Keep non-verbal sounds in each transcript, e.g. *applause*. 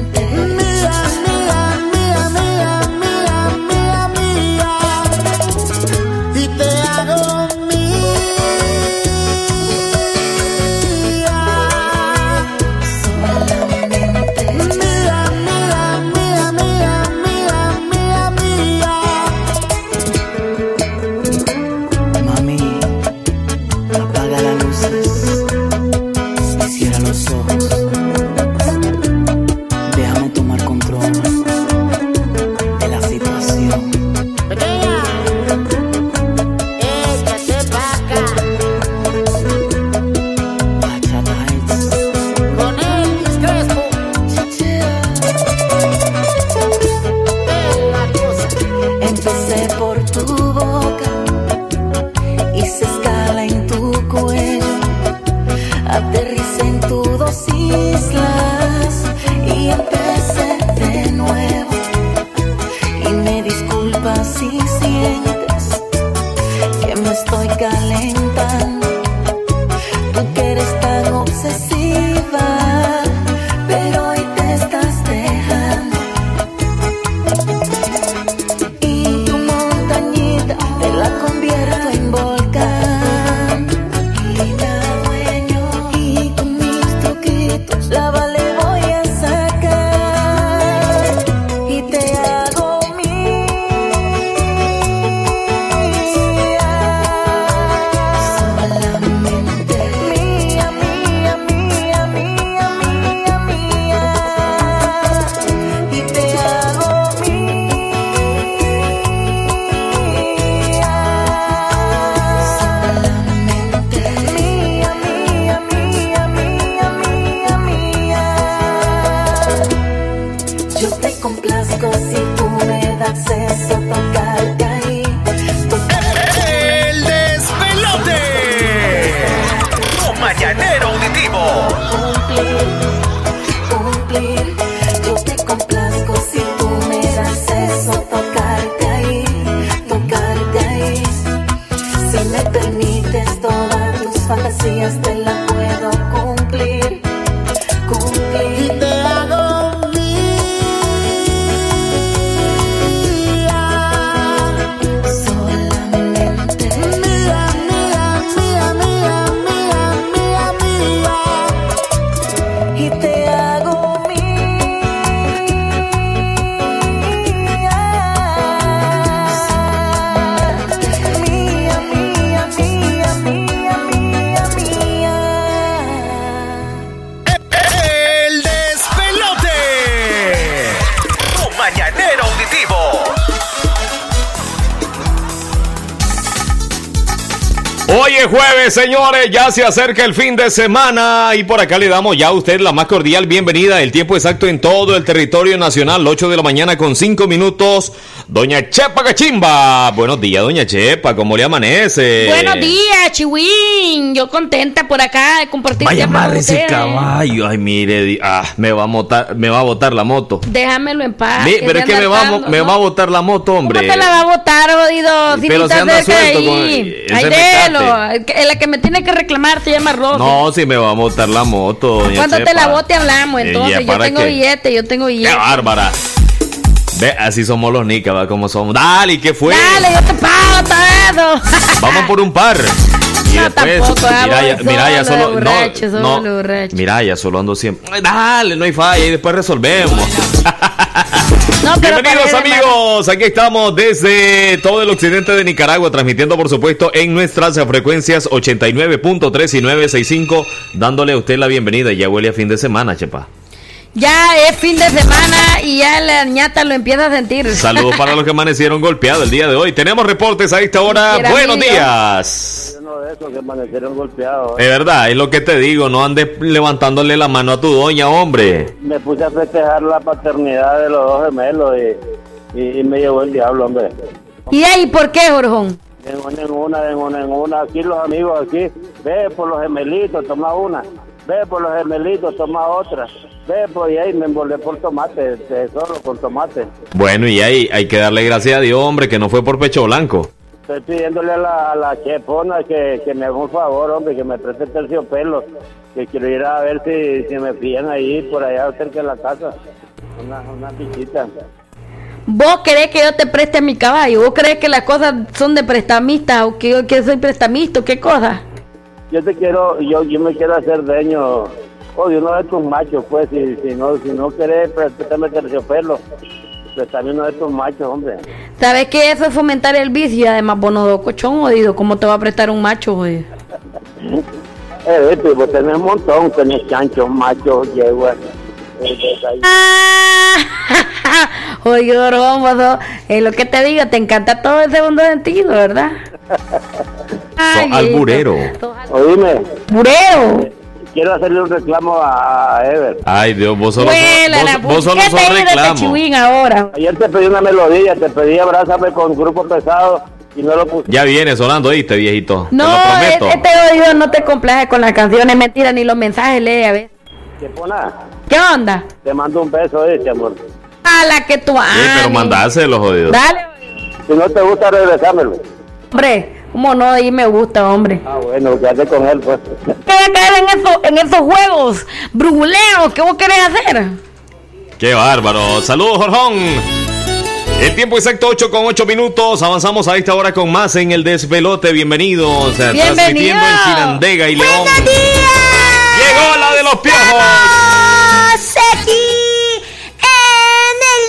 Monte. Señores, ya se acerca el fin de semana y por acá le damos ya a usted la más cordial bienvenida. El tiempo exacto en todo el territorio nacional, 8 de la mañana con 5 minutos. Doña Chepa Cachimba. Buenos días, doña Chepa, ¿cómo le amanece? Buenos días, Chihuín. Yo contenta por acá de compartir. Vaya madre ese caballo. Ay, mire, ah, me va a botar, me va a botar la moto. Déjamelo en paz. pero es que me va, me va a botar la moto, hombre. ¿Cómo te la va a botar, oído? Si pero se anda suelto ahí. con Ay, délo. La que me tiene que reclamar te llama Rosa. No, si me va a botar la moto, doña Cuando te la bote hablamos, entonces. yo tengo billete, yo tengo billete. Qué bárbara. Ve, así somos los nicas, va como somos. Dale, ¿qué fue? Dale, yo te pago todo Vamos por un par. Y no, después, tampoco, mira, ya, mira, ya solo, borracho, no, no, mira, ya solo ando siempre. Dale, no hay falla y después resolvemos. *laughs* No, Bienvenidos amigos, aquí estamos desde todo el occidente de Nicaragua, transmitiendo por supuesto en nuestras frecuencias 89.3 y 965, dándole a usted la bienvenida. Ya huele a fin de semana, chepa. Ya es fin de semana y ya la ñata lo empieza a sentir. Saludos para los que amanecieron golpeados el día de hoy. Tenemos reportes a esta hora. Era Buenos mío. días. Uno de esos que amanecieron golpeados. De verdad, es lo que te digo. No andes levantándole la mano a tu doña, hombre. Me puse a festejar la paternidad de los dos gemelos y, y, y me llevó el diablo, hombre. ¿Y ahí por qué, Jorjón? En una, en una, en una, en una. Aquí los amigos, aquí. Ve por los gemelitos, toma una. Ve por los gemelitos, toma otra. Ve por y ahí me envolé por tomate, solo con tomate. Bueno, y ahí hay que darle gracias a Dios, hombre, que no fue por pecho blanco. Estoy pidiéndole a la, a la chepona que, que me haga un favor, hombre, que me preste terciopelo. Que quiero ir a ver si, si me pillan ahí, por allá cerca de la casa. Una, una fichita. ¿Vos querés que yo te preste mi caballo? ¿Vos crees que las cosas son de prestamista o que yo que soy prestamista o qué cosa? Yo te quiero, yo, yo me quiero hacer dueño, o de uno de tus machos, pues, si, si no, si no querés prestarme terciopelo, préstame uno de tus machos, hombre. ¿Sabes que eso es fomentar el vicio? Y además, vos no dos cochón, jodido. ¿Cómo te va a prestar un macho, jodido? *laughs* Eh, vos tenés un montón, tenés chanchos, machos, yeguas. Eh, ahí. *laughs* Oye, sos- es lo que te digo, te encanta todo el segundo sentido, ¿verdad? *laughs* Ay, alburero. sos al- Oíme, Alburero. quiero hacerle un reclamo a, Ever. Ay, Dios, vos solo, vos, vos solo ¿Qué sos te digo de reclamo. Techihuín ahora? Ayer te pedí una melodía, te pedí abrázame con grupo pesado y no lo puse. Ya viene sonando, ¿oíste, viejito? No, Te lo prometo. este oído no te complace con las canciones, mentira, ni los mensajes lee a ver. ¿Qué onda? te mando un beso, dice, amor. A la que tú Sí, pero ames. mandáselo, jodido. Dale, Si no te gusta, regresámelo. hombre. ¿Cómo no? Ahí me gusta, hombre. Ah, bueno, quédate con él, pues. ¿Qué va a caer en, eso, en esos juegos brujuleros que vos querés hacer? Qué bárbaro. Saludos, Jorjón. El tiempo exacto 8 con 8 minutos. Avanzamos a esta hora con más en el desvelote. Bienvenidos. Bienvenido. Transmitiendo en Chinandega y León. ¡Buenos días! Llegó la de los piojos. Aquí en el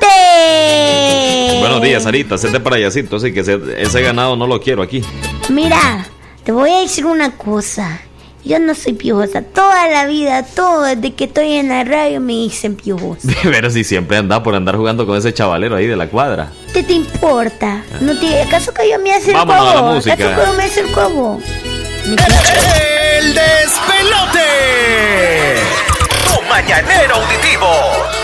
despelote. Buenos días, Sarita. Sete para allácito. Así que ese, ese ganado no lo quiero aquí. Mira, te voy a decir una cosa. Yo no soy piojosa. Toda la vida, todo desde que estoy en la radio me dicen piojosa. *laughs* De veras, si siempre anda por andar jugando con ese chavalero ahí de la cuadra. ¿Qué te importa? ¿No te, ¿Acaso que yo me acerco Vámonos a vos? música. ¿Acaso que yo me acerco a vos? El despelote. Tu mañanero auditivo.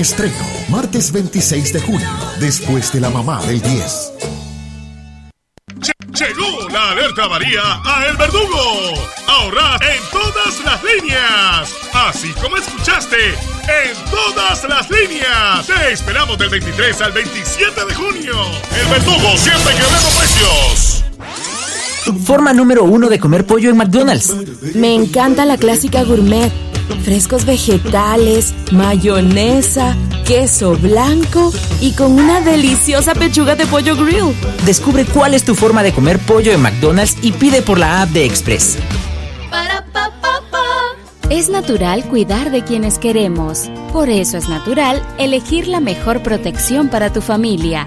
Estreno. Martes 26 de junio. Después de la mamá del 10. Llegó la alerta María a El Verdugo. Ahorrar en todas las líneas. Así como escuchaste, en todas las líneas. Te esperamos del 23 al 27 de junio. El Verdugo siempre quebrando precios. Forma número uno de comer pollo en McDonald's. Me encanta la clásica gourmet. Frescos vegetales, mayonesa, queso blanco y con una deliciosa pechuga de pollo grill. Descubre cuál es tu forma de comer pollo en McDonald's y pide por la app de Express. Es natural cuidar de quienes queremos. Por eso es natural elegir la mejor protección para tu familia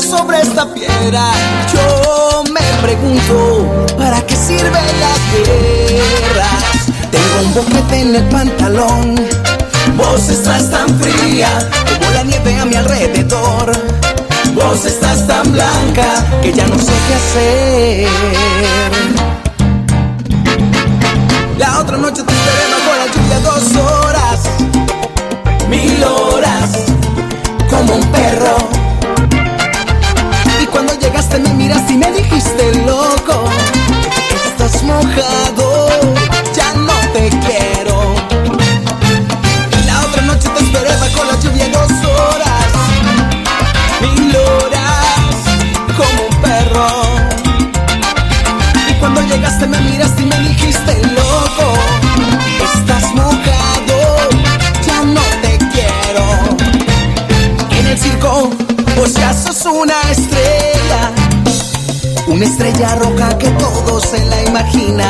Sobre esta piedra. Yo me pregunto, ¿para qué sirven las guerras? Tengo un boquete en el pantalón. Vos estás tan fría como la nieve a mi alrededor. Vos estás tan blanca que ya no sé qué hacer. La otra noche te esperé bajo la lluvia dos horas mil horas como un perro. Llegaste me miraste y me dijiste loco, estás mojado, Una estrella roja que todos se la imaginan.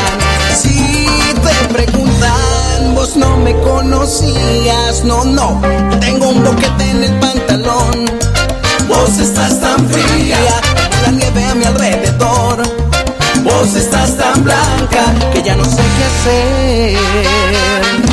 Si te preguntan, vos no me conocías. No, no, tengo un boquete en el pantalón. Vos estás tan fría, la nieve a mi alrededor. Vos estás tan blanca que ya no sé qué hacer.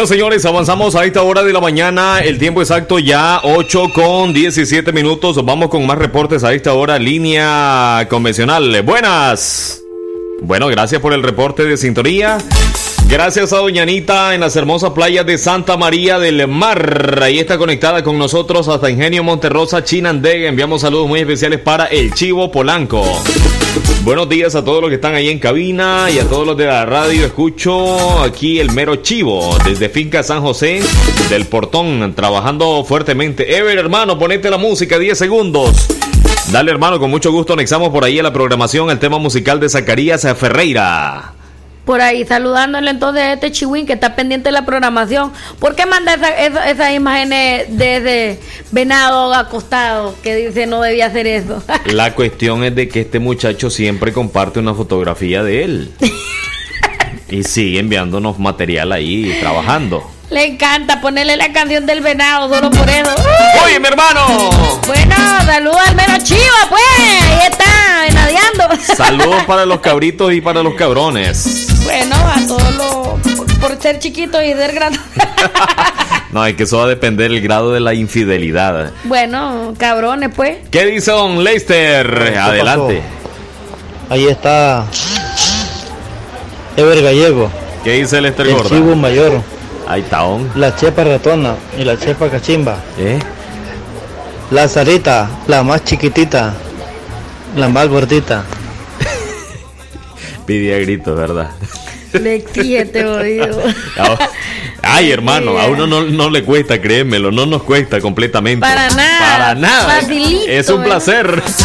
Bueno, señores, avanzamos a esta hora de la mañana. El tiempo exacto ya 8 con 17 minutos. Vamos con más reportes a esta hora. Línea convencional. Buenas. Bueno, gracias por el reporte de sintonía. Gracias a Doña Anita en las hermosas playas de Santa María del Mar. Ahí está conectada con nosotros hasta Ingenio Monterrosa, Chinandega. Enviamos saludos muy especiales para el Chivo Polanco. Buenos días a todos los que están ahí en cabina y a todos los de la radio. Escucho aquí el mero Chivo desde Finca San José del Portón, trabajando fuertemente. Ever, hermano, ponete la música, 10 segundos. Dale, hermano, con mucho gusto anexamos por ahí a la programación el tema musical de Zacarías Ferreira por ahí saludándole entonces a este chihuín que está pendiente de la programación. ¿Por qué manda esas esa, imágenes de ese venado acostado que dice no debía hacer eso? *laughs* La cuestión es de que este muchacho siempre comparte una fotografía de él. *laughs* y sigue enviándonos material ahí trabajando. Le encanta ponerle la canción del venado solo por eso. ¡Oye, mi hermano! Bueno, saludos al menos chivo, pues. Ahí está, venadeando. Saludos para los *laughs* cabritos y para los cabrones. Bueno, a todos los. Por, ser chiquitos y ser grandes. *laughs* no, es que eso va a depender del grado de la infidelidad. Bueno, cabrones, pues. ¿Qué dice Don Leicester? Adelante. Ahí está. Ever Gallego. ¿Qué dice Lester el Gorda? Chivo mayor. Ahí está. La chepa ratona y la chepa cachimba. ¿Eh? La zarita, la más chiquitita. La más gordita. *laughs* Pide a gritos, ¿verdad? Le te oído. *laughs* Ay, hermano, a uno no, le cuesta, créemelo, no nos cuesta completamente. Para nada. Para nada. es un placer. Es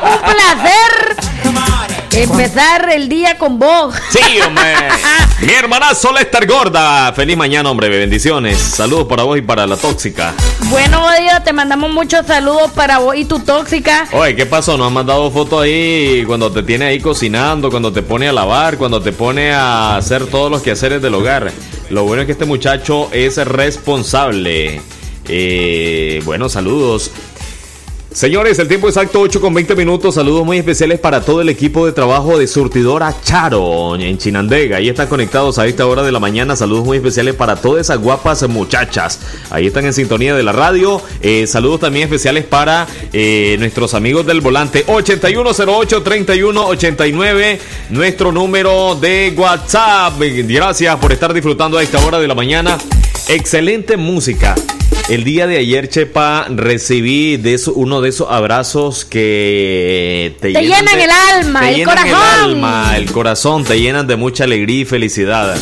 un placer *laughs* Empezar el día con vos. Sí, hombre. *laughs* Mi hermanazo Lester Gorda. Feliz mañana, hombre. Bendiciones. Saludos para vos y para la tóxica. Bueno, Dios, te mandamos muchos saludos para vos y tu tóxica. Oye, ¿qué pasó? Nos has mandado fotos ahí cuando te tiene ahí cocinando, cuando te pone a lavar, cuando te pone a hacer todos los quehaceres del hogar. Lo bueno es que este muchacho es responsable. Eh, bueno, saludos. Señores, el tiempo exacto 8 con 20 minutos. Saludos muy especiales para todo el equipo de trabajo de Surtidora Charo en Chinandega. Ahí están conectados a esta hora de la mañana. Saludos muy especiales para todas esas guapas muchachas. Ahí están en sintonía de la radio. Eh, saludos también especiales para eh, nuestros amigos del volante 8108-3189. Nuestro número de WhatsApp. Gracias por estar disfrutando a esta hora de la mañana. Excelente música. El día de ayer, Chepa, recibí de eso, uno de esos abrazos que te, llenan, el alma, el corazón. El alma, el corazón, te llenan de mucha alegría y felicidad.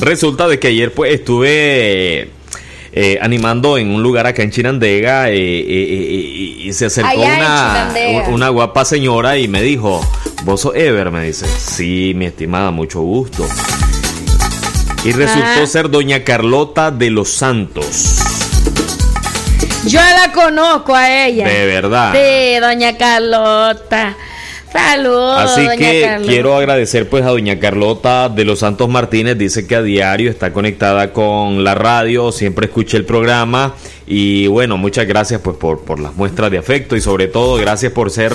Resulta de que ayer pues estuve eh, animando en un lugar acá en Chinandega eh, eh, y se acercó una, una guapa señora y me dijo, vos sos Ever, me dice, sí, mi estimada, mucho gusto. Y resultó ah. ser doña Carlota de los Santos. Yo la conozco a ella. De verdad. Sí, doña Carlota. Saludos. Así que quiero agradecer pues a doña Carlota de los Santos Martínez. Dice que a diario está conectada con la radio, siempre escucha el programa y bueno, muchas gracias pues por, por las muestras de afecto y sobre todo gracias por ser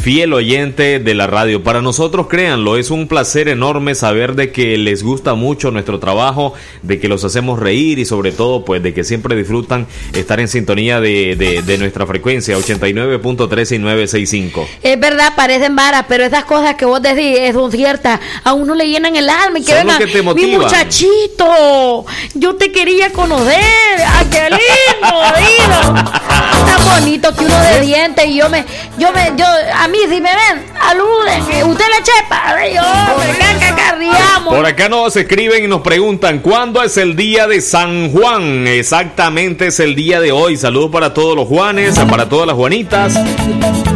fiel oyente de la radio. Para nosotros, créanlo, es un placer enorme saber de que les gusta mucho nuestro trabajo, de que los hacemos reír y sobre todo pues de que siempre disfrutan estar en sintonía de, de, nuestra frecuencia 89.3 y 965. Es verdad, parecen varas, pero esas cosas que vos decís son ciertas. A uno le llenan el alma y que venga, mi muchachito, yo te quería conocer. ¡Ah, lindo! Tan bonito que uno de dientes y yo me, yo me, yo, a mí si me ven, aluden, usted le chepa, yo, me Por acá nos escriben y nos preguntan, ¿cuándo es el día de San Juan? Exactamente es el día de hoy. Saludos para todos los Juanes, para todas las Juanitas.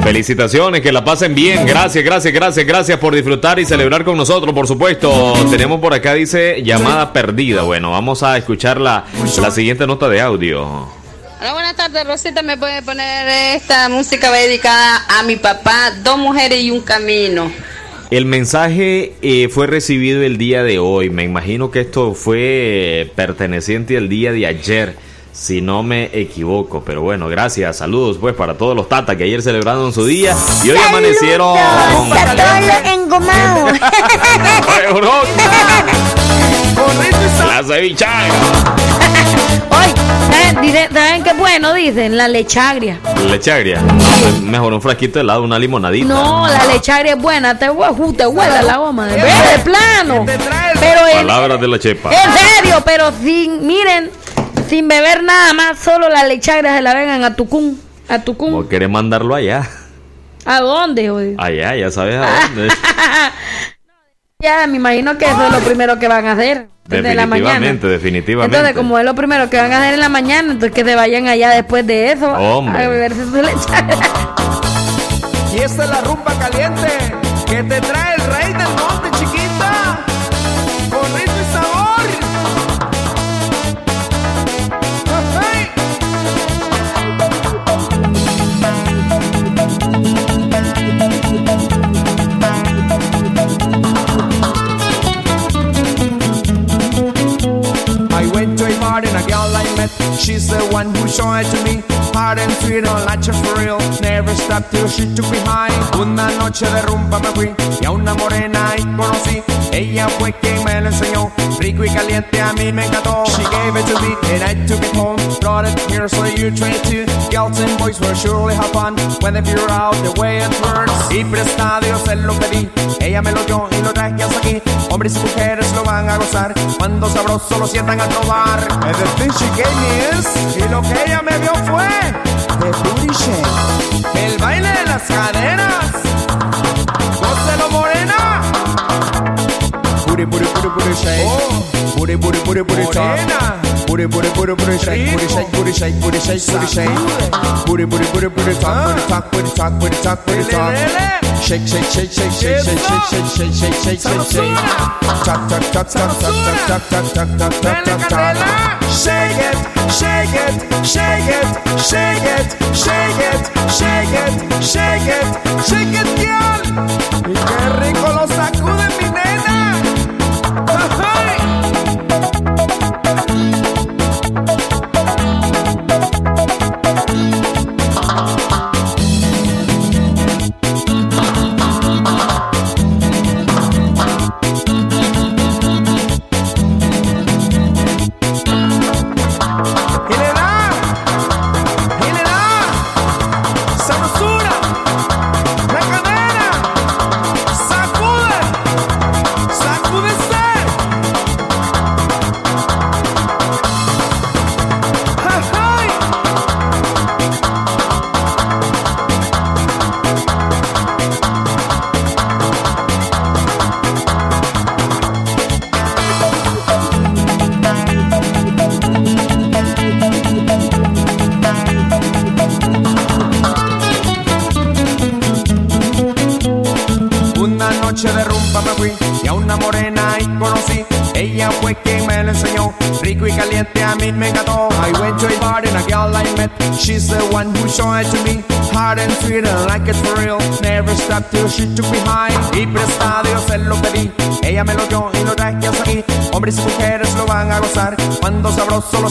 Felicitaciones, que la pasen bien. Gracias, gracias, gracias, gracias por disfrutar y celebrar con nosotros, por supuesto. Tenemos por acá, dice, llamada perdida. Bueno, vamos a escuchar la, la siguiente nota de audio. Hola, buenas tardes, Rosita. ¿Me puede poner esta música dedicada a mi papá, dos mujeres y un camino? El mensaje eh, fue recibido el día de hoy. Me imagino que esto fue perteneciente al día de ayer, si no me equivoco. Pero bueno, gracias. Saludos pues para todos los tatas que ayer celebraron su día y hoy amanecieron. *laughs* *laughs* cevichagra. *laughs* Oye, ¿saben qué bueno? Dicen la lechagria. Lechagria. Mejor un frasquito de helado, una limonadita. No, la lechagria es buena. Te, te huele la goma. De, de plano. Pero Palabras de la chepa. En serio, pero sin, miren, sin beber nada más, solo la lechagria se la vengan a Tucún. A Tucún. ¿O querés mandarlo allá? ¿A dónde, hoy? Allá, ya sabes a dónde. *laughs* ya, me imagino que eso es lo primero que van a hacer. Desde la mañana. definitivamente. Entonces, como es lo primero que van a hacer en la mañana, entonces que se vayan allá después de eso Hombre. a beberse su lechagria. Y esta es la rumba caliente que te trae el rey del monte, She's the one who showed it to me. Hard and sweet, on you for real. Never stopped till she took me high. Una noche de rumba me fui y a una morena ahí conocí. Ella fue quien me lo enseñó. Rico y caliente a mí me encantó. She gave it to me and I took it home. Brought it here so you try too. Girls and boys will surely have fun when they figure out the way it works. Y prestado yo se lo pedí. Ella me lo dio y lo traje hasta aquí. Hombres y mujeres lo van a gozar cuando sabroso lo sientan a probar. And the thing she gave me y lo que ella me dio fue the booty shake. El baile de las caderas. Booty, booty, booty, booty shake. Oh. Booty, booty, booty, booty morena. Booty, booty, booty, booty shake. Booty shake, booty shake, booty shake, booty shake. Booty, booty, booty, booty talk, booty talk, booty talk, booty talk, booty talk. Shake, shake, shake, shake, shake, shake, shake, shake, shake, shake, shake, shake, shake. Talk, talk, talk, talk, talk, talk, talk, talk, talk, talk, talk, talk. Shake it, shake it, shake it, shake it, shake it, shake it, shake it, shake it, girl. Qué rico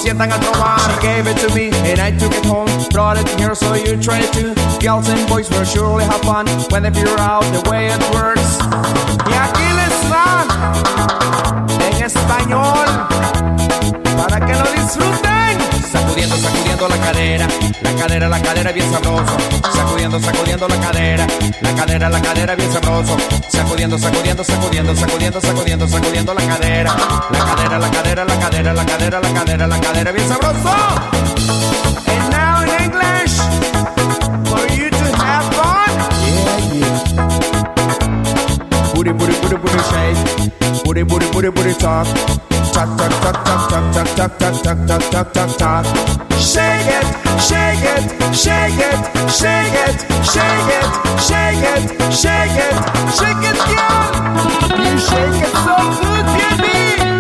sientan a. She gave it to me and I took it home. Brought it here so you try it too. Girls and boys will surely have fun when they figure out the way it works. Cadera, la cadera bien sabroso. Sacudiendo, sacudiendo la cadera, la cadera, la cadera bien sabroso. Sacudiendo, sacudiendo, sacudiendo, sacudiendo, sacudiendo, sacudiendo la cadera, la cadera, la cadera, la cadera, la cadera, la cadera, la cadera bien sabroso. And now in English, for you to have fun. Yeah, yeah. Booty, booty, booty, booty shake. Booty, booty, booty, booty talk. Talk, talk, talk, talk, talk, talk, talk, talk, talk, talk. Shake it, shake it, shake it, shake it, shake it, shake it, shake it, shake it, girl. You shake it so good, baby.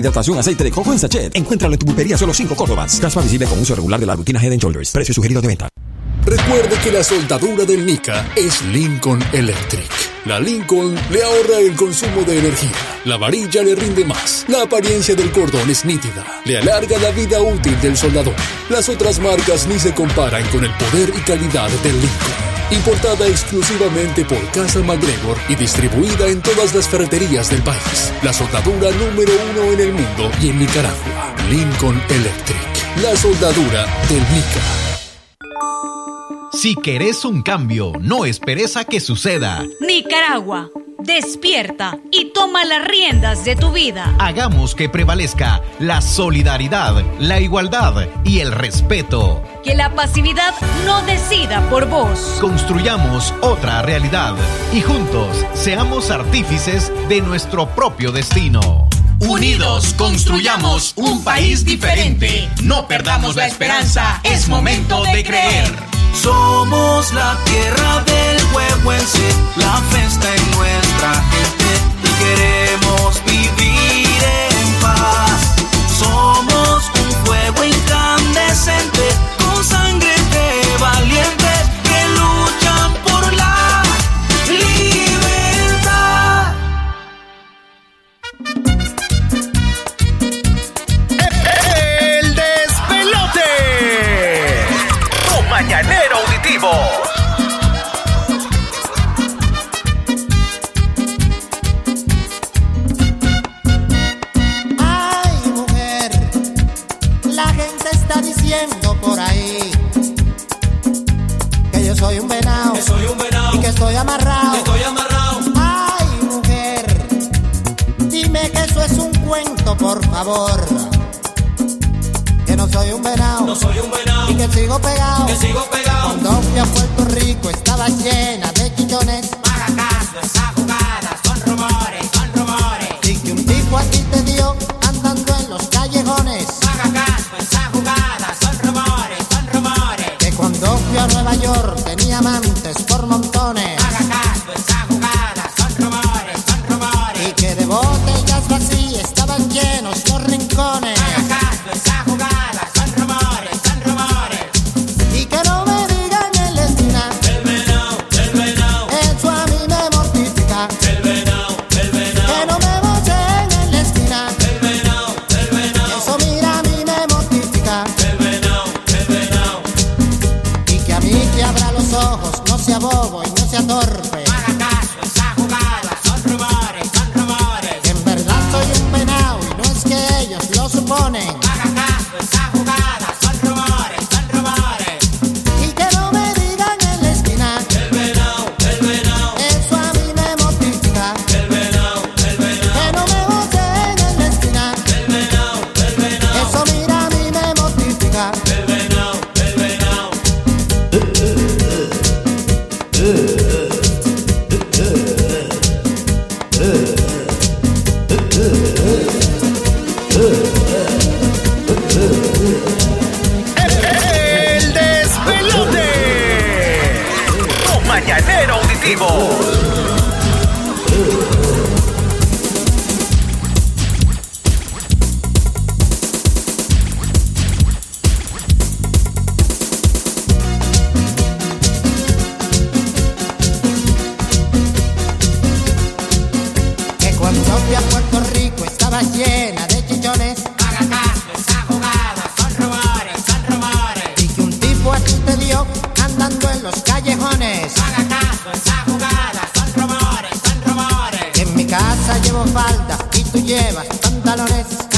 Hidratación, aceite de coco en sachet. Encuéntralo en tu pulpería solo 5 Córdobas. Caspa visible con uso regular de la rutina Head Shoulders. Precio sugerido de venta. Recuerde que la soldadura del Nika es Lincoln Electric. La Lincoln le ahorra el consumo de energía. La varilla le rinde más. La apariencia del cordón es nítida. Le alarga la vida útil del soldador. Las otras marcas ni se comparan con el poder y calidad del Lincoln. Importada exclusivamente por Casa MacGregor y distribuida en todas las ferreterías del país. La soldadura número uno en el mundo y en Nicaragua. Lincoln Electric. La soldadura del Nika. Si querés un cambio, no esperes a que suceda. Nicaragua, despierta y toma las riendas de tu vida. Hagamos que prevalezca la solidaridad, la igualdad y el respeto. Que la pasividad no decida por vos. Construyamos otra realidad y juntos seamos artífices de nuestro propio destino. Unidos construyamos un país diferente. No perdamos la esperanza, es momento de creer. Somos la tierra del huehuense, la festa en nuestra gente y queremos vivir en y que estoy amarrado. Ay, mujer, dime que eso es un cuento, por favor. Que no soy un venado, y que sigo pegado. Cuando fui a Puerto Rico estaba llena de chillones. esa jugada, son rumores, son rumores. Y que un tipo a ti te dio tú llevas pantalones.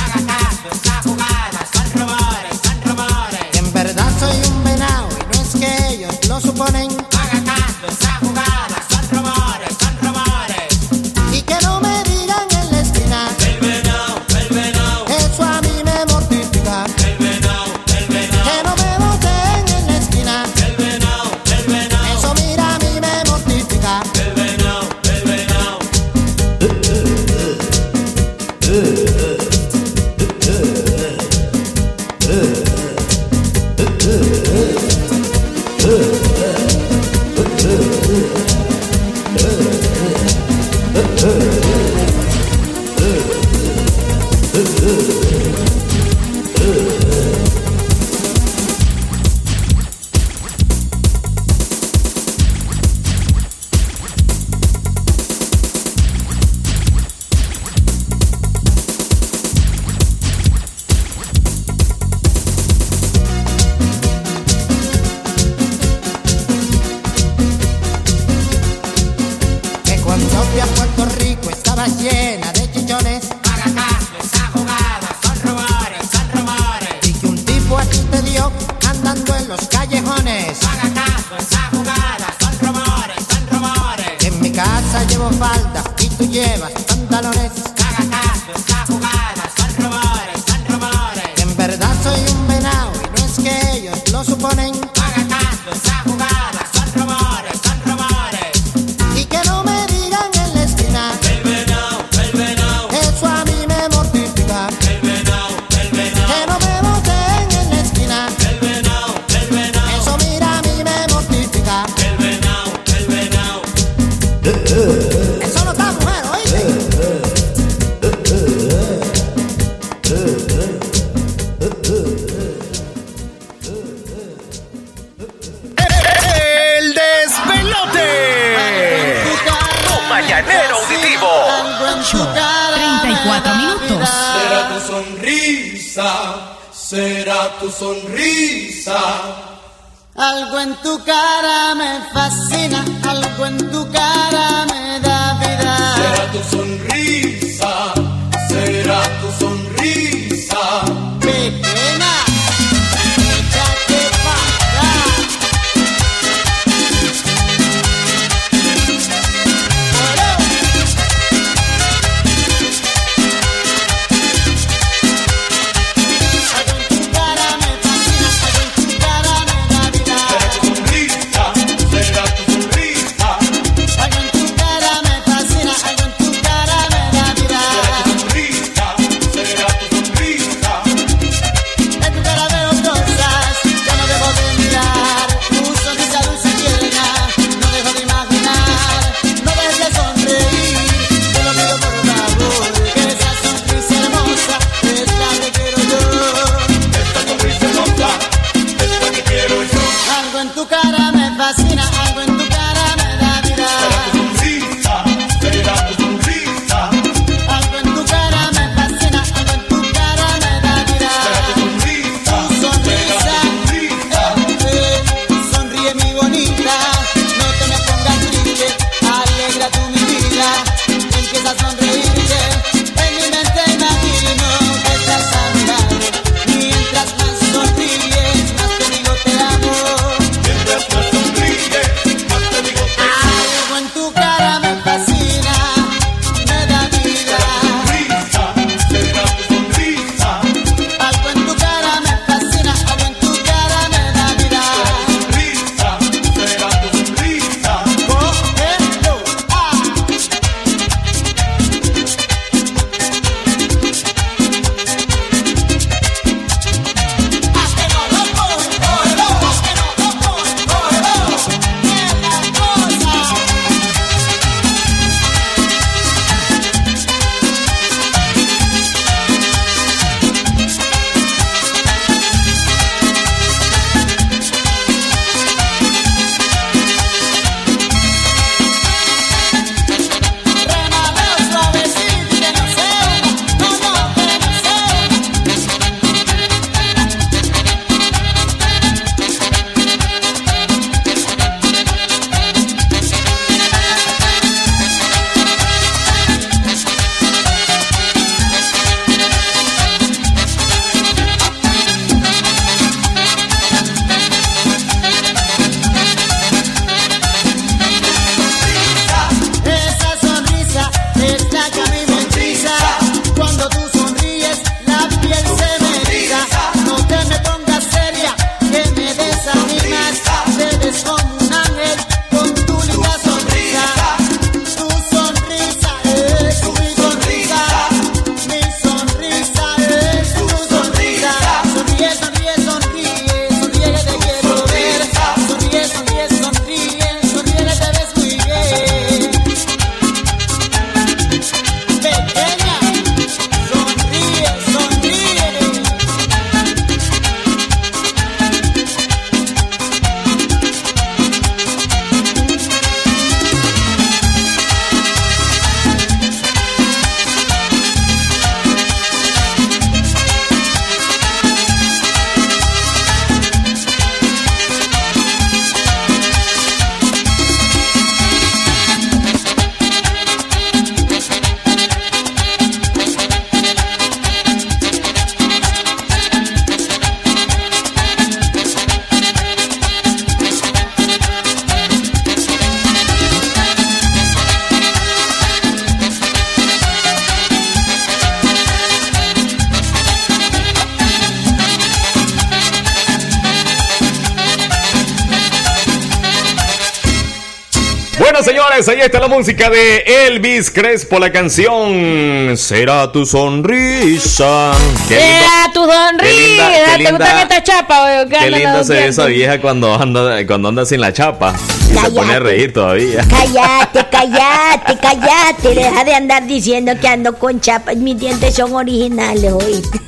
Ahí está la música de Elvis Crespo, la canción Será tu sonrisa. Será tu sonrisa. ¿Te gusta esta chapa? Qué linda se ve esa vieja cuando anda, cuando anda sin la chapa. se pone a reír todavía. Cállate, *laughs* cállate, cállate. Deja de andar diciendo que ando con chapa. Mis dientes son originales, oíste.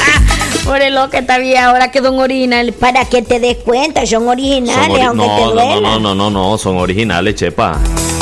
*laughs* Por el lo que está bien ahora que son originales. Para que te des cuenta, son originales, aunque no, te no, no, no, no, no, son originales, chepa.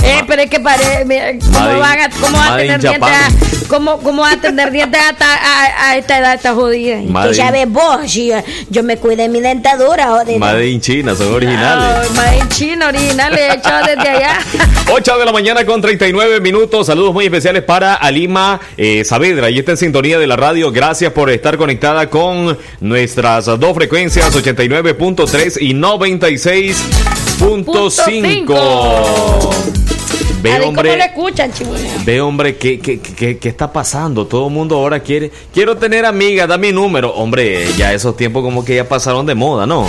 Eh, pero es que parece. ¿Cómo, van a, cómo va a tener dientes? A, ¿cómo, ¿Cómo va a tener dientes hasta a, a, esta edad esta jodida? Tú sabes vos, si yo, me cuidé mi dentadura, joder. Made in China, son originales. No, Made in China, originales, hechos desde allá. *laughs* 8 de la mañana con 39 minutos. Saludos muy especiales para Alima eh, Saavedra. Y está en sintonía de la radio. Gracias por estar conectada con nuestras dos frecuencias, 89.3 y 96.5. Ve, hombre. ¿Cómo escuchan, Ve, hombre, ¿qué, qué, qué, qué está pasando? Todo el mundo ahora quiere. Quiero tener amiga, da mi número. Hombre, ya esos tiempos como que ya pasaron de moda, ¿no?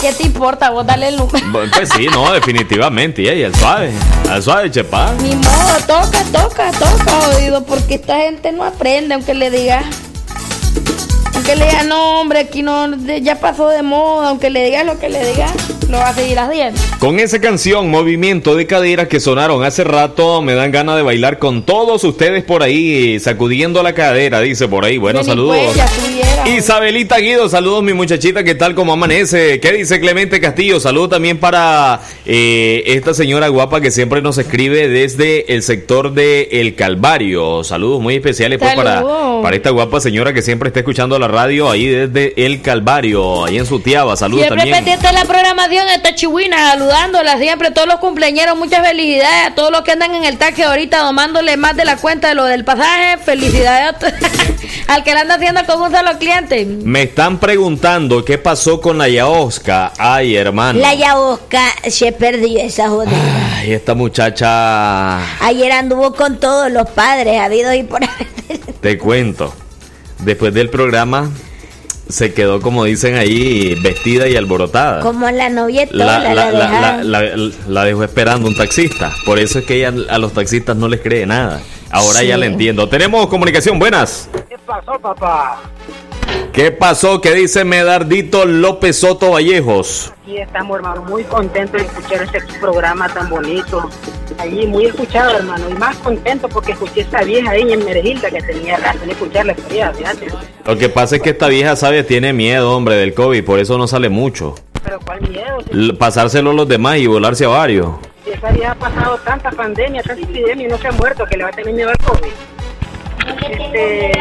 ¿Qué te importa? Vos dale el número. Pues sí, no, definitivamente. Y al suave. Al suave, chepa. Ni modo, toca, toca, toca, oído. Porque esta gente no aprende, aunque le diga. Aunque le diga, no, hombre, aquí no, ya pasó de moda. Aunque le diga lo que le diga, lo va a seguir haciendo. Con esa canción, Movimiento de Cadera, que sonaron hace rato, me dan ganas de bailar con todos ustedes por ahí, sacudiendo la cadera, dice por ahí. Bueno, saludos. Isabelita Guido, saludos mi muchachita, ¿qué tal como amanece? ¿Qué dice Clemente Castillo? Saludos también para eh, esta señora guapa que siempre nos escribe desde el sector de El Calvario. Saludos muy especiales pues, para, para esta guapa señora que siempre está escuchando la radio ahí desde El Calvario, ahí en su tiaba. Saludos siempre también. pendiente de la programación, esta chihuina, saludándola siempre, todos los cumpleaños, muchas felicidades a todos los que andan en el taxi ahorita tomándole más de la cuenta de lo del pasaje. Felicidades *laughs* al que le anda haciendo con un solo cliente. Me están preguntando qué pasó con la Yaosca. Ay, hermano. La Yaosca se perdió esa jodida. Ay, esta muchacha. Ayer anduvo con todos los padres, habido y por Te cuento. Después del programa se quedó, como dicen ahí, vestida y alborotada. Como la novia la, la, la, la, la, dejó esperando un taxista. Por eso es que ella a los taxistas no les cree nada. Ahora ya la entiendo. Tenemos comunicación, buenas. ¿Qué pasó, papá? ¿Qué pasó? ¿Qué dice Medardito López Soto Vallejos? Aquí estamos, hermano, muy contentos de escuchar este programa tan bonito. Allí muy escuchado, hermano, y más contento porque escuché a esta vieja ahí en Merejilda que tenía rato de escucharla historia, fíjate. Lo que pasa es que esta vieja, sabe, tiene miedo, hombre, del COVID, por eso no sale mucho. ¿Pero cuál miedo? L pasárselo a los demás y volarse a varios. Si esa vieja ha pasado tanta pandemia, tanta epidemia y no se ha muerto, que le va a tener miedo al COVID. Este,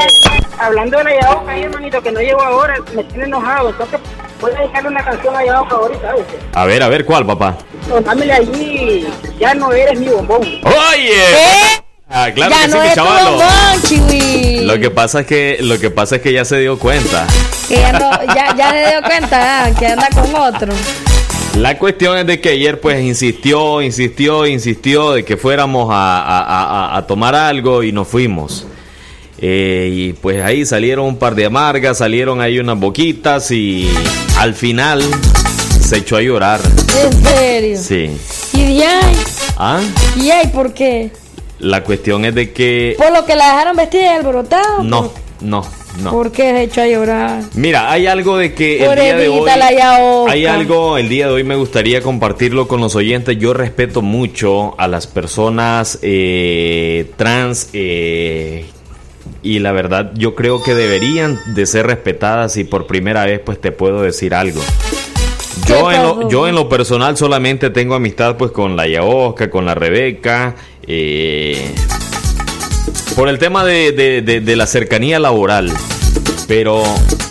hablando de la Yaoca ahí, hermanito, que no llegó ahora, me tiene enojado. Entonces, voy a dedicarle una canción a Yaoca ahorita, ¿sabes? A ver, a ver, ¿cuál, papá? No, dámele allí, ya no eres mi bombón. ¡Oye! ¿Eh? Ah, claro ya que no sí, mi chiwi. Lo que pasa es que lo que pasa es que ya se dio cuenta. Que ya, no, ya, ya se dio cuenta ah, que anda con otro. La cuestión es de que ayer pues insistió, insistió, insistió de que fuéramos a, a, a, a tomar algo y nos fuimos. Eh, y pues ahí salieron un par de amargas, salieron ahí unas boquitas y al final se echó a llorar. ¿En serio? Sí. ¿Y de ahí? ¿Ah? ¿Y ahí por qué? La cuestión es de que... ¿Por lo que la dejaron vestida y alborotada? No, no, no. ¿Por qué se echó a llorar? Mira, hay algo de que el día de hoy... Hay algo, el día de hoy me gustaría compartirlo con los oyentes. Yo respeto mucho a las personas eh, trans eh, y la verdad yo creo que deberían de ser respetadas y por primera vez pues te puedo decir algo. Yo en, lo, yo en lo personal solamente tengo amistad pues con la Yaosca, con la Rebeca, eh, por el tema de, de- de- de la cercanía laboral. Pero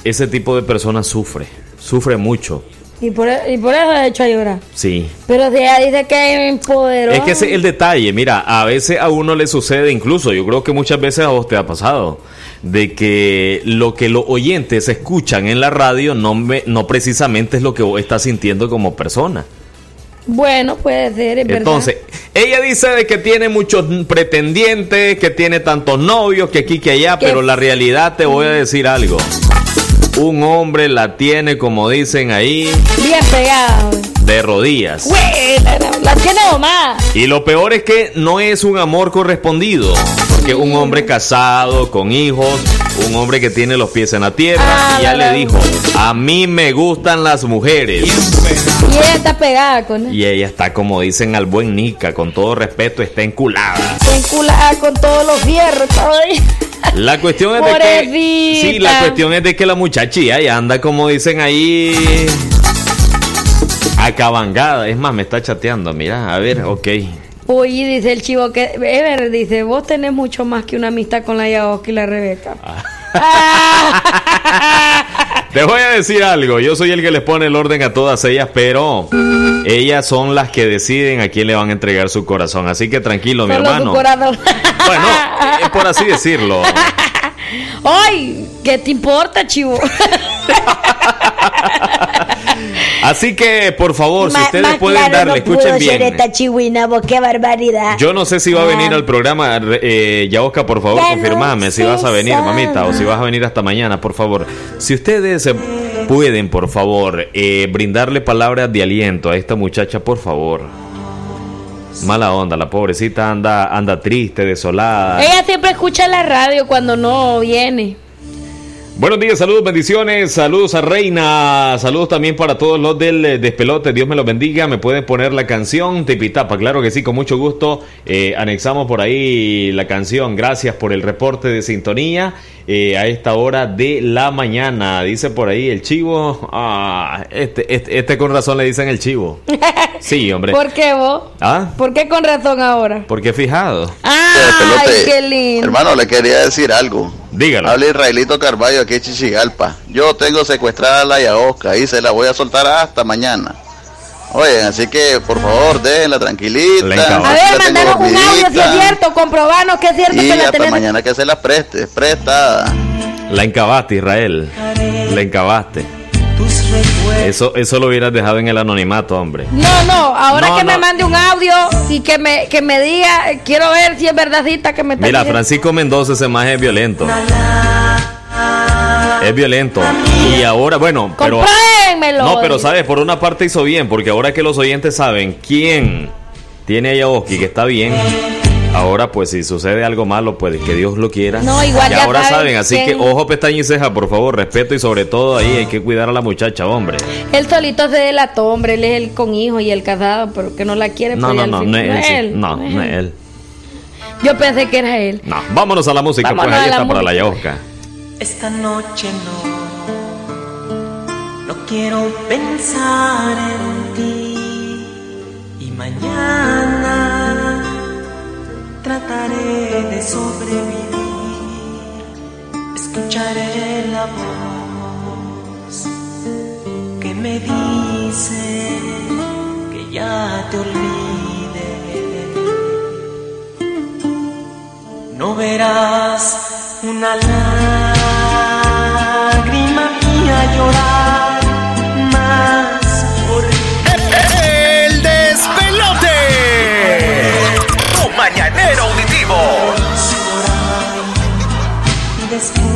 ese tipo de personas sufre, sufre mucho, Y por, y por eso se echó a llorar. sí. Pero si ella dice que empoderó. Es que ese es el detalle, mira, a veces a uno le sucede, incluso yo creo que muchas veces a vos te ha pasado, de que lo que los oyentes escuchan en la radio no, me- no precisamente es lo que vos estás sintiendo como persona. Bueno, puede ser, es Entonces, ella dice de que tiene muchos pretendientes, que tiene tantos novios, que aquí, que allá, Que- pero la realidad te voy a decir algo. Un hombre la tiene, como dicen ahí. Bien pegada. güey. de rodillas. Güey, la, la- la tiene domada. Y lo peor es que no es un amor correspondido. Porque un hombre casado, con hijos, un hombre que tiene los pies en la tierra, Ah, y ya la, la. le dijo, a mí me gustan las mujeres. Y ella está pegada con él. Y ella está, como dicen al buen Nica, con todo respeto, está enculada. Está enculada con todos los fierros. La cuestión es de que... Sí, la cuestión es de que la muchachilla ya anda, como dicen ahí... Acabangada. Es más, me está chateando, mira, a ver, ok. Uy, dice el chivo que. Ever dice: Vos tenés mucho más que una amistad con la Yaoski y la Rebeca. *laughs* Te voy a decir algo, yo soy el que les pone el orden a todas ellas, pero ellas son las que deciden a quién le van a entregar su corazón. Así que tranquilo, mi hermano. Bueno, es por así *laughs* decirlo. ¡Ay! ¿Qué te importa, chivo? *laughs* Así que, por favor, si ustedes más pueden claro darle, no escuchen pudo ser bien. esta chihuina, vos, qué barbaridad. Yo no sé si va a Ah. venir al programa. Eh, Yaosca, por favor, Ya confirmame no si vas a venir, sabe. mamita, o si vas a venir hasta mañana, por favor. Si ustedes eh, pueden, por favor, eh, brindarle palabras de aliento a esta muchacha, por favor. Mala onda, la pobrecita anda, anda triste, desolada. Ella siempre escucha la radio cuando no viene. Buenos días, saludos, bendiciones, saludos a Reina, saludos también para todos los del eh, despelote, Dios me los bendiga, me pueden poner la canción Tipitapa, claro que sí, con mucho gusto, Eh, anexamos por ahí la canción, gracias por el reporte de sintonía eh, a esta hora de la mañana, dice por ahí el chivo, ah, este, este, este con razón le dicen el chivo, *laughs* sí hombre, ¿Por qué vos? ¿ah? ¿Por qué con razón ahora? Porque fijado, ¡Ay, Pelote. qué lindo! Hermano, le quería decir algo. Dígalo. Habla Israelito Carballo aquí en Chichigalpa. Yo tengo secuestrada a la Yaosca y se la voy a soltar hasta mañana. Oye, así que por favor, déjenla tranquilita. La A ver, mandanos un audio si es cierto, comprobanos que es cierto Y que la hasta mañana que se la preste, prestada. la encabaste Israel, la encabaste. Eso, eso lo hubieras dejado en el anonimato, hombre. No, no, ahora No, que me mande un audio y que me, que me diga, eh, quiero ver si es verdadita que me está Mira, diciendo. Francisco Mendoza ese más es violento. Es violento. Y ahora, bueno, pero. No, pero sabes, por una parte hizo bien, porque ahora que los oyentes saben quién tiene a Yaoski que está bien, ahora pues si sucede algo malo, pues que Dios lo quiera. No, igual Y ya ahora saben saben, así que ojo, pestaña y ceja, por favor, respeto y sobre todo ahí hay que cuidar a la muchacha, hombre. Él solito se delató, hombre, él es el con hijo y el casado, pero que no la quiere. No, pues, no, al no, fin- no es él. No, no es él. Yo pensé que era él. No, vámonos a la música, Vámonos pues ahí a la está para la música. Yaosca. Esta noche no, no quiero pensar en ti y mañana trataré de sobrevivir, escucharé la voz que me dice que ya te olvide. No verás una lágrima mía llorar y después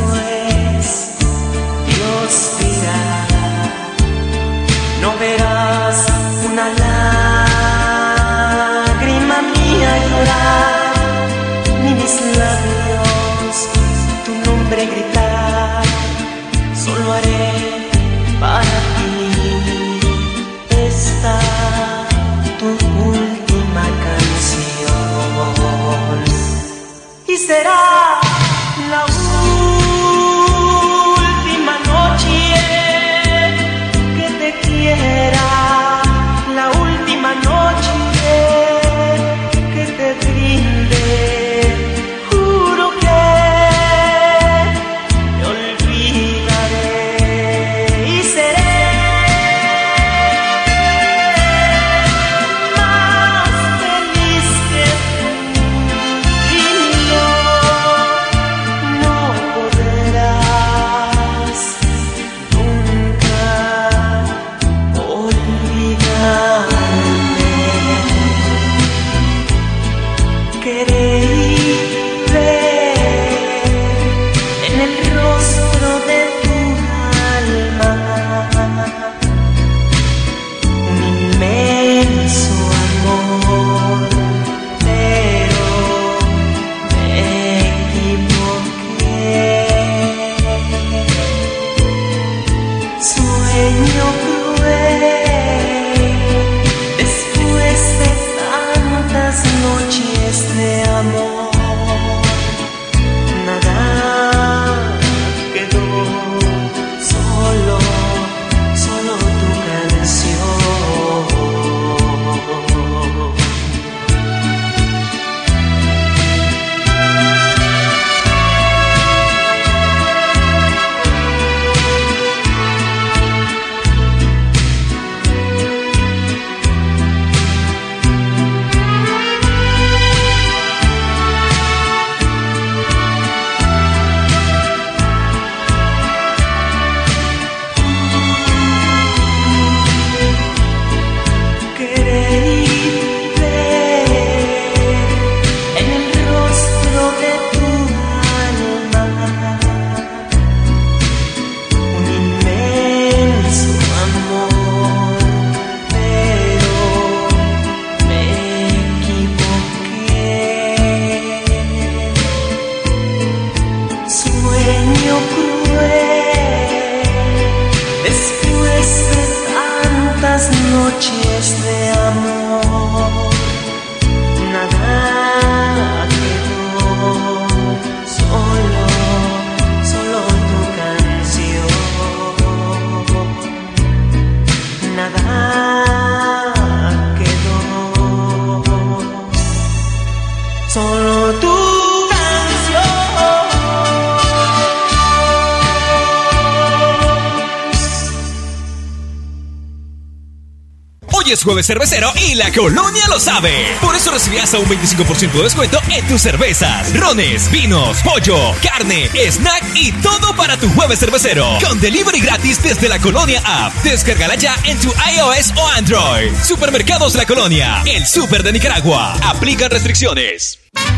es jueves cervecero y la colonia lo sabe. Por eso recibí hasta un 25% de descuento en tus cervezas, rones, vinos, pollo, carne, snack y todo para tu jueves cervecero. Con delivery gratis desde la colonia app. Descárgala ya en tu iOS o Android. Supermercados La Colonia, el super de Nicaragua. Aplican restricciones.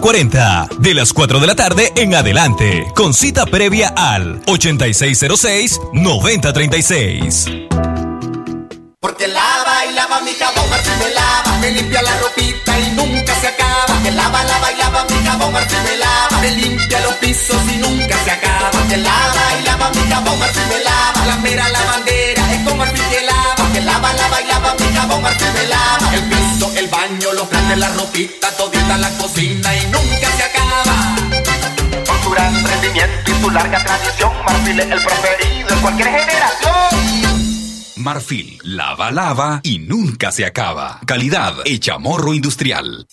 40. De las 4 de la tarde en adelante. Con cita previa al 8606-9036. Porque lava y lava mi jabón, Marfil me lava, me limpia la ropita y nunca se acaba. Que lava, lava y lava mi jabón, Marfil me lava, me limpia los pisos y nunca se acaba. Que lava y lava mi jabón, Marfil me lava, la mera lavandera es con Marfil que lava. Que lava, lava y lava mi jabón, Marfil me lava, el piso, el baño, los grandes, la ropita, todita la cocina y nunca se acaba. Con su gran rendimiento y su larga tradición, Marfil es el preferido en cualquier generación. Marfil, lava, lava y nunca se acaba. Calidad hecha morro industrial.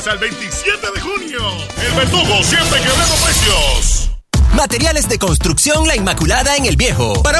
23 al 27 de junio. El Verdugo siempre quebrando precios. Materiales de construcción La Inmaculada en el Viejo. Para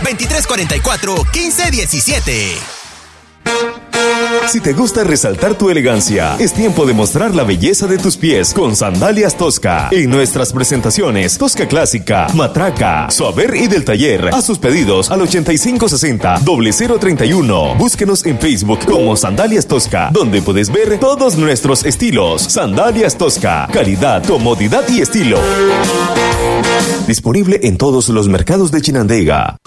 2344-1517. Si te gusta resaltar tu elegancia, es tiempo de mostrar la belleza de tus pies con Sandalias Tosca. En nuestras presentaciones, Tosca Clásica, Matraca, Suaver y del Taller. A sus pedidos al 8560-031. Búsquenos en Facebook como Sandalias Tosca, donde puedes ver todos nuestros estilos. Sandalias Tosca, calidad, comodidad y estilo. Disponible en todos los mercados de Chinandega.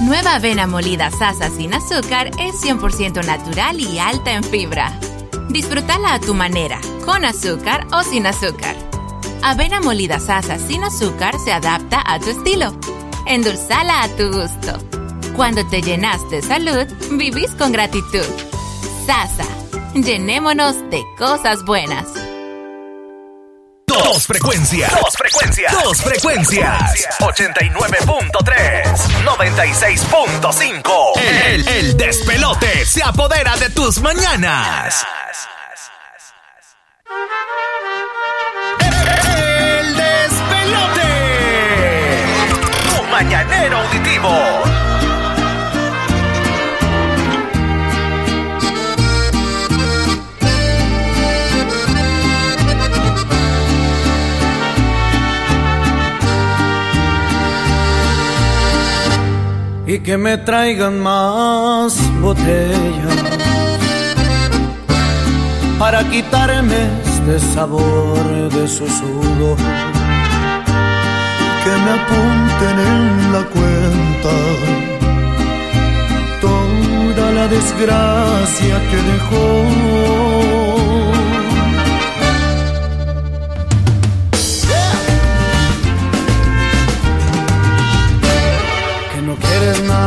Nueva avena molida Sasa sin azúcar es 100% natural y alta en fibra. Disfrútala a tu manera, con azúcar o sin azúcar. Avena molida Sasa sin azúcar se adapta a tu estilo. Endulzala a tu gusto. Cuando te llenas de salud, vivís con gratitud. Sasa, llenémonos de cosas buenas. Dos frecuencias. Dos frecuencias. Dos frecuencias. 89.3. 96.5. El, el despelote se apodera de tus mañanas. El despelote. Tu mañanero auditivo. Y que me traigan más botellas para quitarme este sabor de su sudor. Que me apunten en la cuenta toda la desgracia que dejó.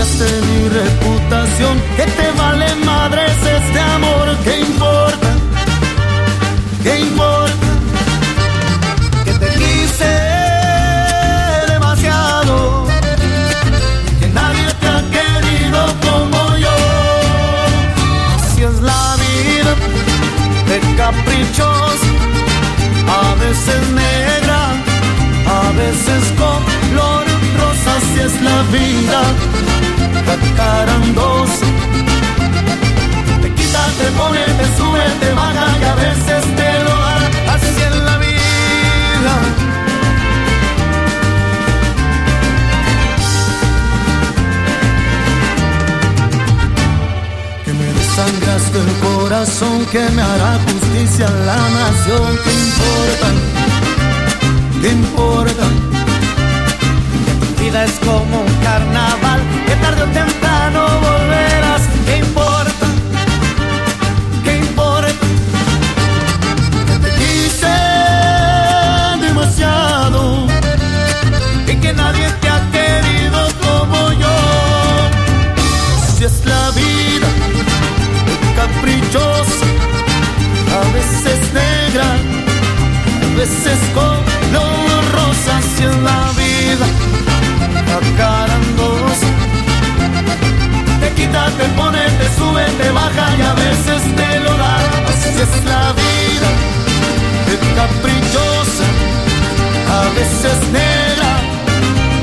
De mi reputación. que te vale madres este amor? ¿Qué importa? ¿Qué importa? Que te quise demasiado. Que nadie te ha querido como yo. Así es la vida de caprichos. A veces negra, a veces rosa. Así es la vida dos. Te quita, te pone, te sube, te baja y a veces te lo da. Así es la vida. Que me desangraste el corazón, que me hará justicia la nación. ¿Qué importa? ¿Qué importa? Es como un carnaval, que tarde o temprano volverás. ¿Qué importa? ¿Qué importa? Que te quise demasiado y que nadie te ha querido como yo. Si es la vida caprichosa, a veces negra, a veces color rosa, si es la vida sacaran dos. Te quita, te ponen, te suben, te baja, y a veces te lo dan. Así es la vida, es caprichosa, a veces negra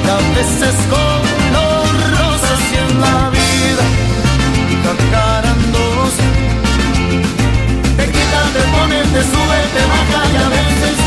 a veces color rosa. Así es la vida, sacaran dos. Te quita, te ponen, te suben, te bajan y a veces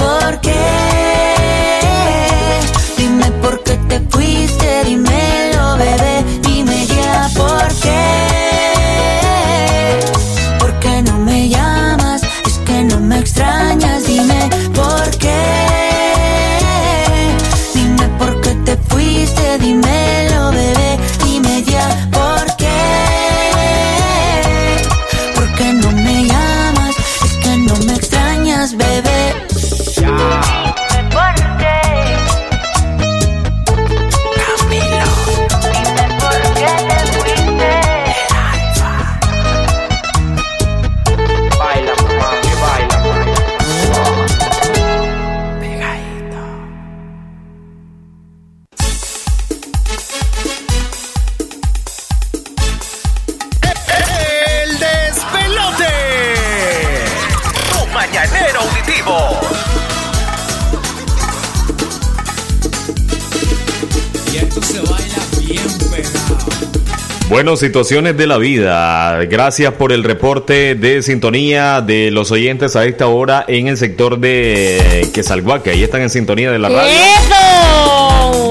Bueno, situaciones de la vida. Gracias por el reporte de sintonía de los oyentes a esta hora en el sector de Quesalguaque. Ahí están en sintonía de la radio.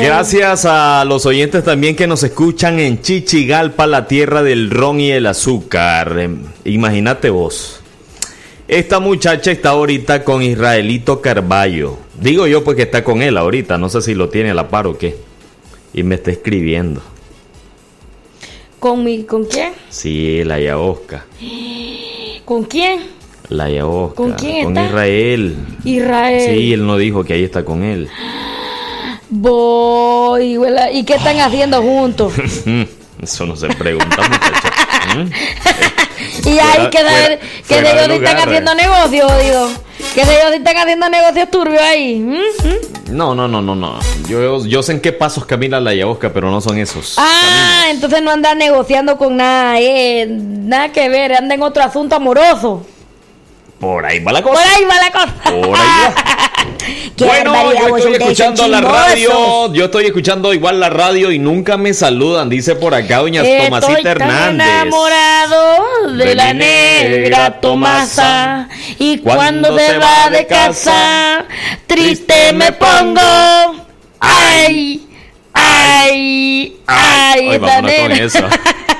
Gracias a los oyentes también que nos escuchan en Chichigalpa, la tierra del ron y el azúcar. Imagínate vos. Esta muchacha está ahorita con Israelito Carballo. Digo yo pues que está con él ahorita. No sé si lo tiene a la par o qué. Y me está escribiendo. ¿Con, mi, ¿Con quién? Sí, la Yaosca. ¿Con quién? La Yaosca. ¿Con quién Con Israel. Israel. Sí, él no dijo que ahí está con él. Voy, ¿y qué están haciendo juntos? *laughs* Eso no se pregunta, muchachos. *laughs* y ahí que de, que ellos están haciendo negocios, digo. Que de ellos están haciendo negocios turbios ahí. No, no, no, no, no. Yo, yo sé en qué pasos camina la Yabosca, pero no son esos. Ah, entonces no andan negociando con nada, eh, nada que ver, anda en otro asunto amoroso. Por ahí va la cosa. Por ahí va la cosa. Por ahí va. *laughs* bueno, yo estoy escuchando la radio. Yo estoy escuchando igual la radio y nunca me saludan. Dice por acá doña Tomasita Hernández. enamorado de, la negra Tomasa. Y cuando se va de casa, triste me pongo. Ay, ay, ay, la negra. *laughs*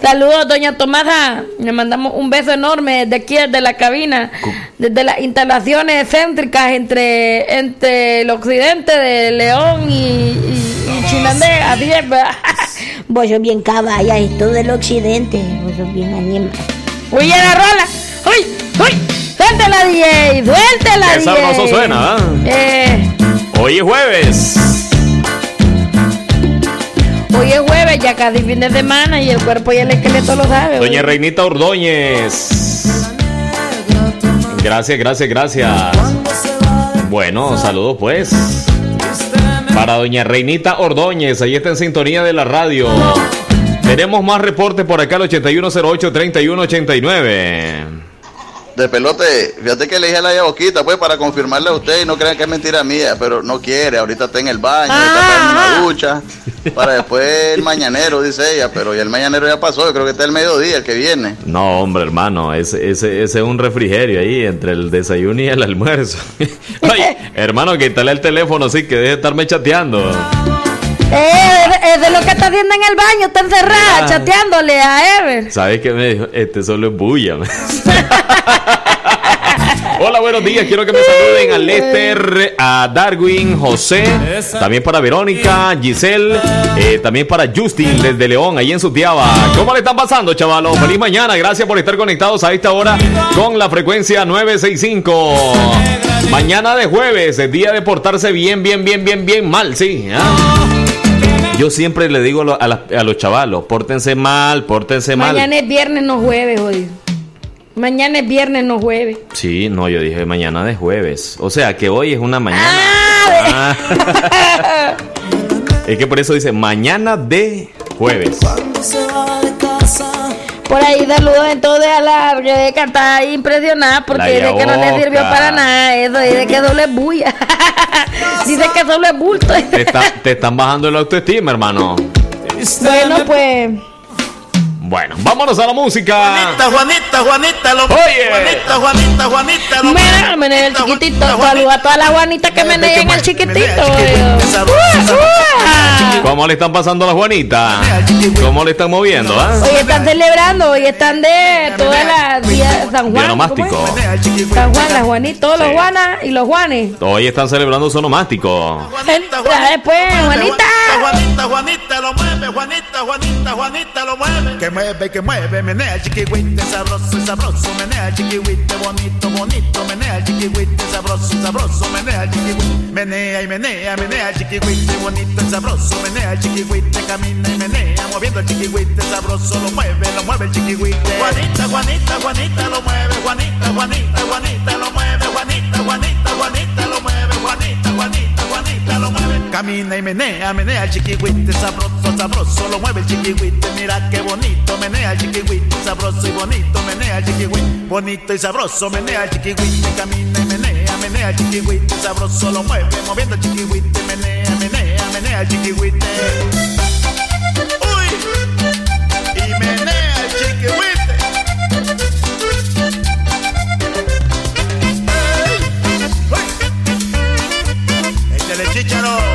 Saludos, doña Tomasa. Le mandamos un beso enorme de aquí, desde la cabina, desde las instalaciones céntricas entre, entre el occidente de León y, y, Chinandé. Así es, *laughs* Vos sos bien caballa, esto del occidente. Vos sos bien animal. Uy, la rola. Uy, uy. Suéltela, DJ. Suéltela, Qué sabroso suena, ¿eh? Hoy es jueves. Hoy es jueves, ya casi fin de semana y el cuerpo y el esqueleto lo sabe. Doña Reinita Ordóñez. Gracias, gracias, gracias. Bueno, saludos pues. Para doña Reinita Ordóñez, ahí está en sintonía de la radio. Tenemos más reportes por acá al 8108-3189 de pelote, fíjate que le dije a la boquita, pues, para confirmarle a usted y no crean que es mentira mía, pero no quiere, ahorita está en el baño, está en una ducha, para después el mañanero, dice ella, pero ya el mañanero ya pasó, yo creo que está el mediodía, el que viene. No, hombre, hermano, ese, ese, ese es un refrigerio ahí, entre el desayuno y el almuerzo. *laughs* Oye, hermano, quítale el teléfono, sí, que deje de estarme chateando. Eh, es de lo que está haciendo en el baño, está encerrada, chateándole a Ever. ¿Sabes qué me dijo? Este solo es bulla. *laughs* Hola, buenos días. Quiero que me saluden a Lester, a Darwin, José, también para Verónica, Giselle, eh, también para Justin desde León, ahí en Sutiaba. ¿Cómo le están pasando, chavalos? Feliz mañana. Gracias por estar conectados a esta hora con la frecuencia 965. Mañana de jueves, el día de portarse bien, bien, bien, bien, bien mal, sí. ¿ah? Yo siempre le digo a, los chavalos, pórtense mal, pórtense mal. Mañana es viernes, no jueves hoy. Mañana es viernes, no jueves. Sí, no, yo dije mañana de jueves. O sea, que hoy es una mañana. Ah, ah. *laughs* es que por eso dice mañana de jueves. Por ahí saludos entonces a la Rebeca, está impresionada porque dice que no le sirvió para nada eso, *laughs* dice que solo es bulla. dice que solo es bulto. te, te están bajando el autoestima, hermano. Bueno, pues... Bueno, vámonos a la música. Juanita, Juanita, Juanita, lo Oye. Juanita, Juanita, Juanita, lo Mira, menea el chiquitito. Saluda a todas las Juanitas que meneen el chiquitito. ¿Cómo le están pasando a la Juanita? ¿Cómo le están moviendo? Ah? Hoy están celebrando, hoy están de todas las días San Juan. Sonomástico. San Juan, las Juanitas, todos los Juanas y los Juanes. Hoy están celebrando sonomástico. Ya después, Juanita. Juanita, Juanita, lo mueve, Juanita, Juanita, Juanita, lo mueve. Que mueve, que mueve, menea el chiquihuite, sabroso, sabroso, menea el chiquihuite, bonito, bonito, menea el chiquihuite, sabroso, sabroso, menea el chiquihuite, menea y menea, menea el chiquihuite, bonito sabroso, menea el chiquihuite, camina y menea, moviendo el chiquihuite, sabroso, lo mueve, lo mueve el chiquihuite. Juanita, Juanita, Juanita, lo mueve, Juanita, Juanita, Juanita, lo mueve, Juanita, Juanita, Juanita, lo mueve, Camina y menea, menea el chiquihuite, sabroso, sabroso, lo mueve el chiquihuite, mira qué bonito, menea el chiquihuite, sabroso y bonito, menea el chiquihuite, bonito y sabroso, menea el chiquihuite, camina y menea, menea el chiquihuite, sabroso, lo mueve, moviendo el chiquihuite, menea, menea, menea el chiquihuite. Chicharo.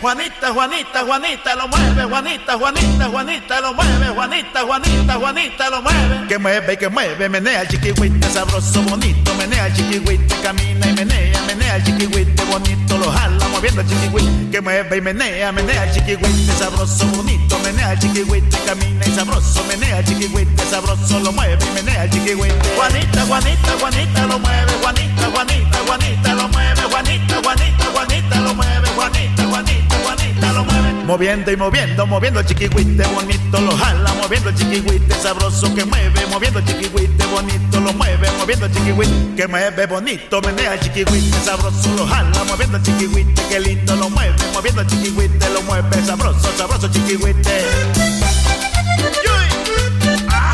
Juanita, Juanita, Juanita lo mueve, Juanita, Juanita, Juanita lo mueve, Juanita, Juanita, Juanita lo mueve. Que mueve, que mueve, menea el chiquihuite, sabroso, bonito, menea el chiquihuite, camina y menea, menea el chiquihuite, bonito, lo jala, moviendo el chiquihuite. Que mueve y menea, menea el chiquihuite, sabroso, bonito, menea el chiquihuite, camina y sabroso, menea el chiquihuite, sabroso, lo mueve y menea el chiquihuite. Juanita, Juanita, Juanita lo mueve, Juanita, Juanita, Juanita lo mueve, Juanita, Juanita, Juanita lo mueve, Juanita, Juanita, Juanita Moviendo y moviendo, moviendo el chiquihuite, bonito lo jala, moviendo el chiquihuite, sabroso que mueve, moviendo el chiquihuite, bonito lo mueve, moviendo el chiquihuite, que mueve bonito, menea el chiquihuite, sabroso lo jala, moviendo el chiquihuite, que lindo lo mueve, moviendo el chiquihuite, lo mueve, sabroso, sabroso chiquihuite. Ah,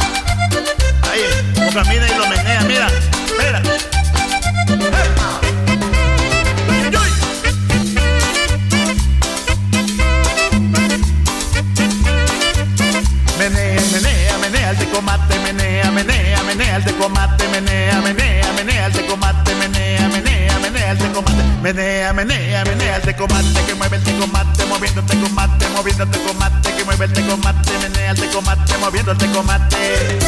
ahí, camina y lo menea, mira, mira. menea el tecomate, menea, menea, menea el tecomate, menea, menea, menea el tecomate, menea, menea, menea el tecomate, que mueve el tecomate, moviendo el tecomate, moviendo el tecomate, que mueve el tecomate, menea el tecomate, moviendo el tecomate.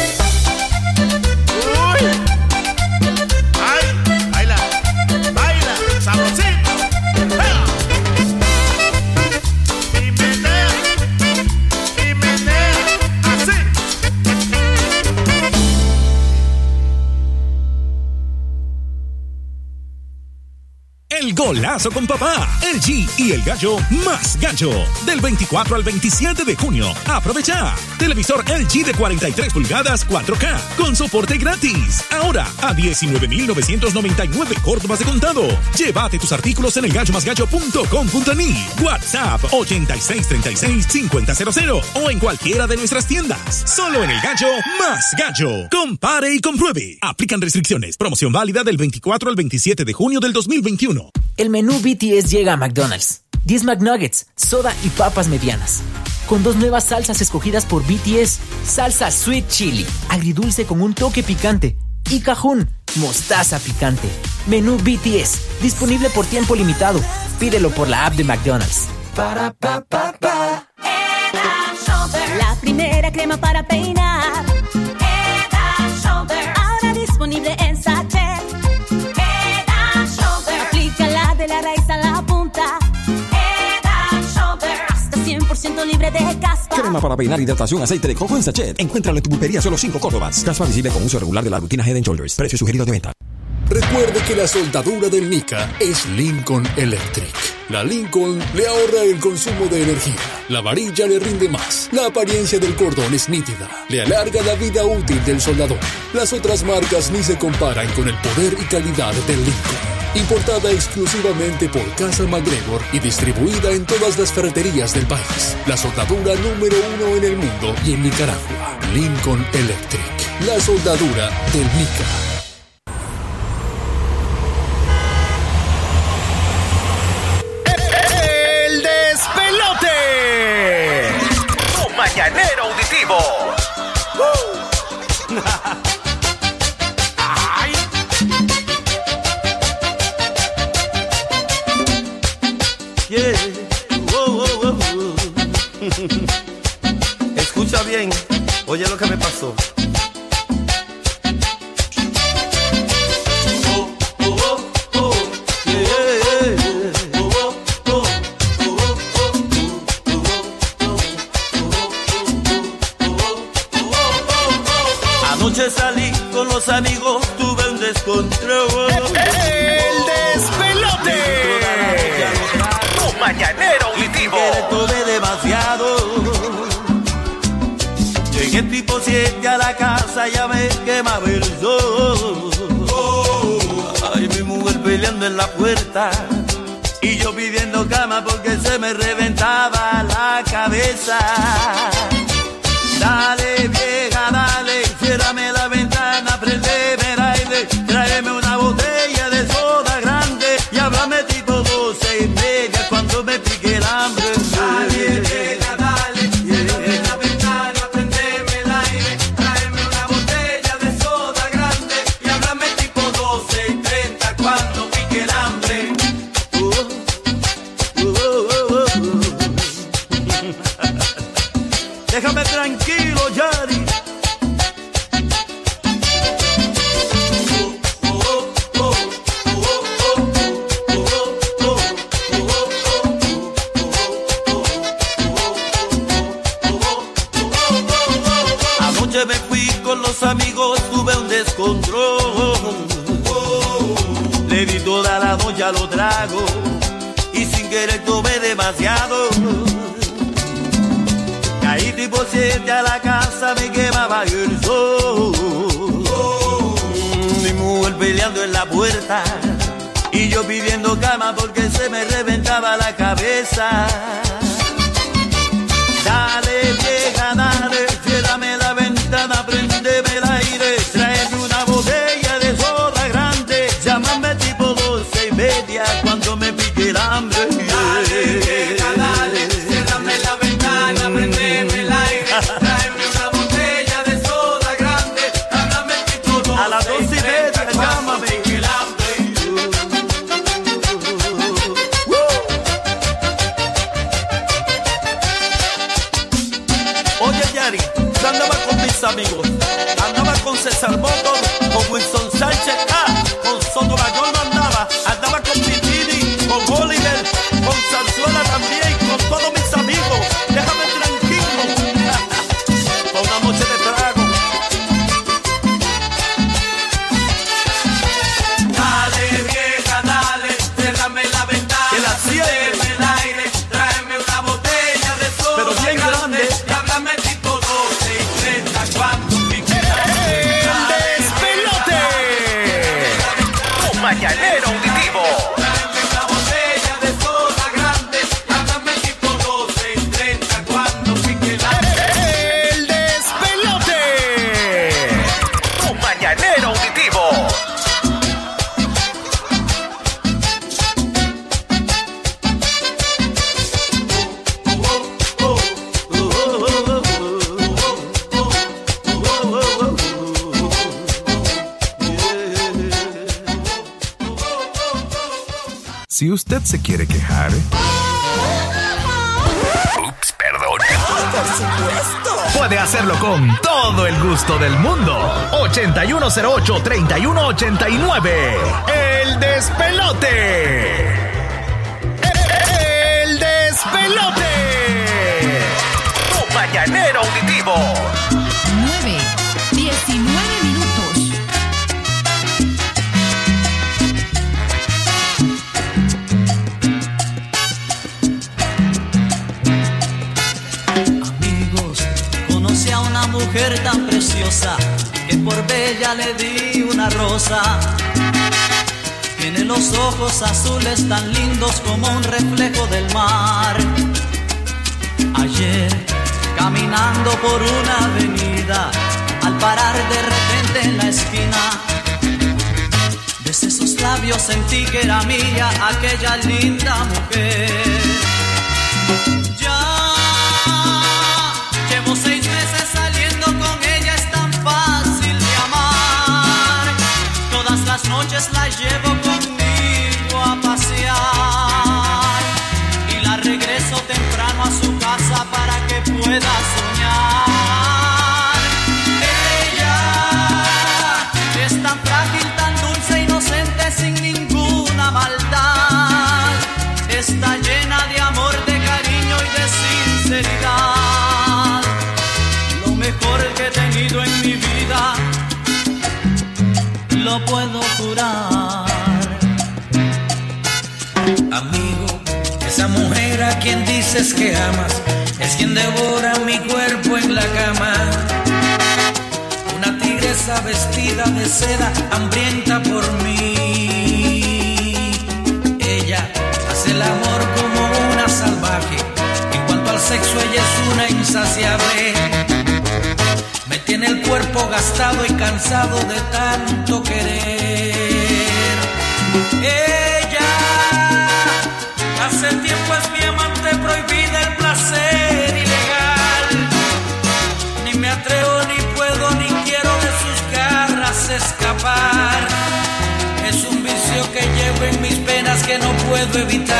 Uy. Golazo con papá, el G y el gallo más gallo. Del 24 al 27 de junio. Aprovecha. Televisor LG de 43 pulgadas 4K con soporte gratis. Ahora a 19.999 Córdobas de contado. Llévate tus artículos en elgallomasgallo.com.ni. WhatsApp 8636-5000 o en cualquiera de nuestras tiendas. Solo en el gallo más gallo. Compare y compruebe. Aplican restricciones. Promoción válida del 24 al 27 de junio del 2021. El menú BTS llega a McDonald's. 10 McNuggets, soda y papas medianas. Con dos nuevas salsas escogidas por BTS. Salsa Sweet Chili, agridulce con un toque picante. Y cajún, mostaza picante. Menú BTS, disponible por tiempo limitado. Pídelo por la app de McDonald's. Para pa pa pa. La primera crema para peinar. Ahora disponible en libre de caspa. Crema para peinar, hidratación, aceite de coco en sachet. Encuéntralo en tu pulpería solo 5 Córdobas. Caspa visible con uso regular de la rutina Head Shoulders. Precio sugerido de venta. Recuerde que la soldadura del Nica es Lincoln Electric. La Lincoln le ahorra el consumo de energía. La varilla le rinde más. La apariencia del cordón es nítida. Le alarga la vida útil del soldador. Las otras marcas ni se comparan con el poder y calidad del Lincoln importada exclusivamente por Casa MacGregor y distribuida en todas las ferreterías del país. La soldadura número uno en el mundo y en Nicaragua. Lincoln Electric. La soldadura del Nica. Mañanero Escucha bien, oye lo que me pasó. Anoche salí con los amigos, tuve un descontrol. El despelote. Tu mañanero auditivo. 7 a la casa, ya me quemaba el sol. Ay, mi mujer peleando en la puerta. Y yo pidiendo cama porque se me reventaba la cabeza. Dale, los tragos y sin querer tomé demasiado. Caí tipo siete a la casa, me quemaba el sol. Mi mujer peleando en la puerta y yo pidiendo cama porque se me reventaba la cabeza. Amigos, andaba con César Motor, con Wilson usted se quiere quejar, Ups, perdón. Puede hacerlo con todo el gusto del mundo. 8108-3189. El despelote. El despelote. Tu mañanero auditivo. Le di una rosa. Tiene los ojos azules tan lindos como un reflejo del mar. Ayer, caminando por una avenida, al parar de repente en la esquina, desde sus labios sentí que era mía aquella linda mujer. La llevo conmigo a pasear y la regreso temprano a su casa para que pueda soñar. Ella es tan frágil, tan dulce, inocente, sin ninguna maldad. Está llena de amor, de cariño y de sinceridad. Lo mejor que he tenido en mi vida, lo puedo Amigo, esa mujer a quien dices que amas es quien devora mi cuerpo en la cama. Una tigresa vestida de seda, hambrienta por mí. Ella hace el amor como una salvaje. En cuanto al sexo, ella es una insaciable. Tiene el cuerpo gastado y cansado de tanto querer. Ella hace tiempo es mi amante prohibida el placer ilegal. Ni me atrevo, ni puedo, ni quiero de sus garras escapar. Es un vicio que llevo en mis penas que no puedo evitar.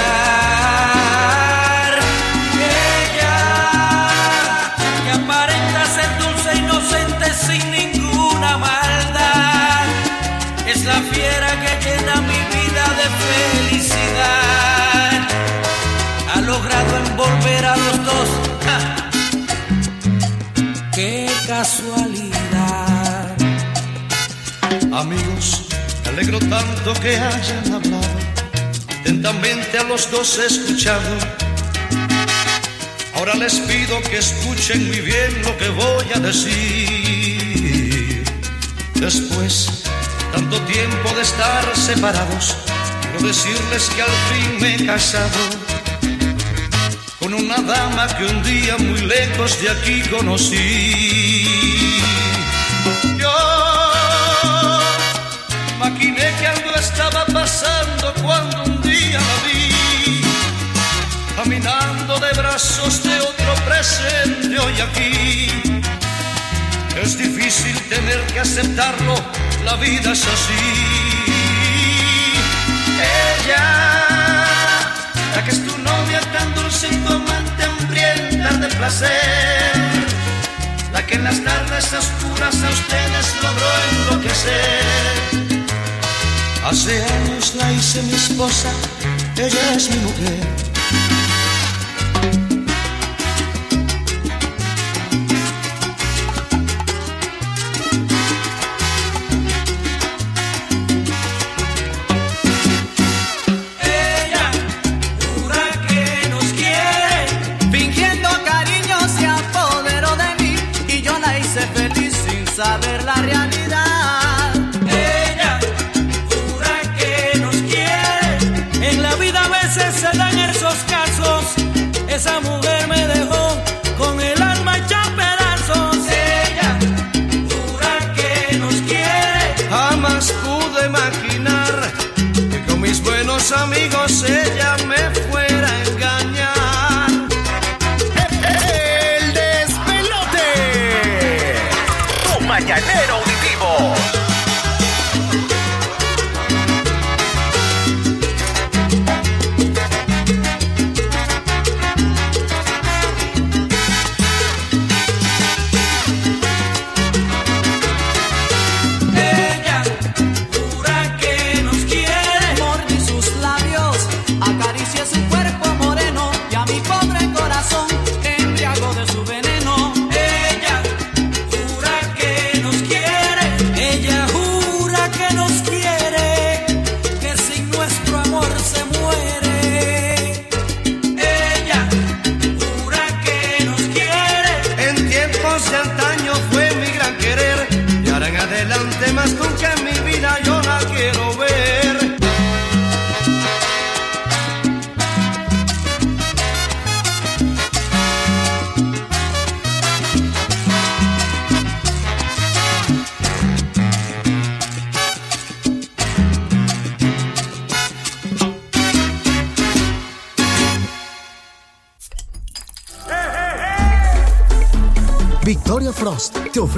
Amigos, me alegro tanto que hayan hablado. Atentamente a los dos he escuchado. Ahora les pido que escuchen muy bien lo que voy a decir. Después, tanto tiempo de estar separados, quiero decirles que al fin me he casado con una dama que un día muy lejos de aquí conocí. Yo estaba pasando cuando un día la vi, caminando de brazos de otro presente hoy aquí. Es difícil tener que aceptarlo, la vida es así. Ella, la que es tu novia tan dulce y tu amante hambrienta de placer la que en las tardes oscuras a ustedes logró enloquecer. Hace años la hice mi esposa, ella es mi mujer.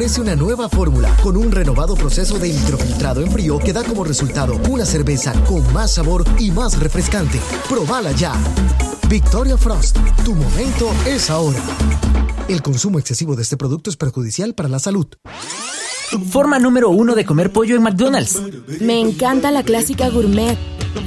Ofrece una nueva fórmula con un renovado proceso de microfiltrado en frío que da como resultado una cerveza con más sabor y más refrescante. Probala ya. Victoria Frost, tu momento es ahora. El consumo excesivo de este producto es perjudicial para la salud. Forma número uno de comer pollo en McDonald's. Me encanta la clásica gourmet.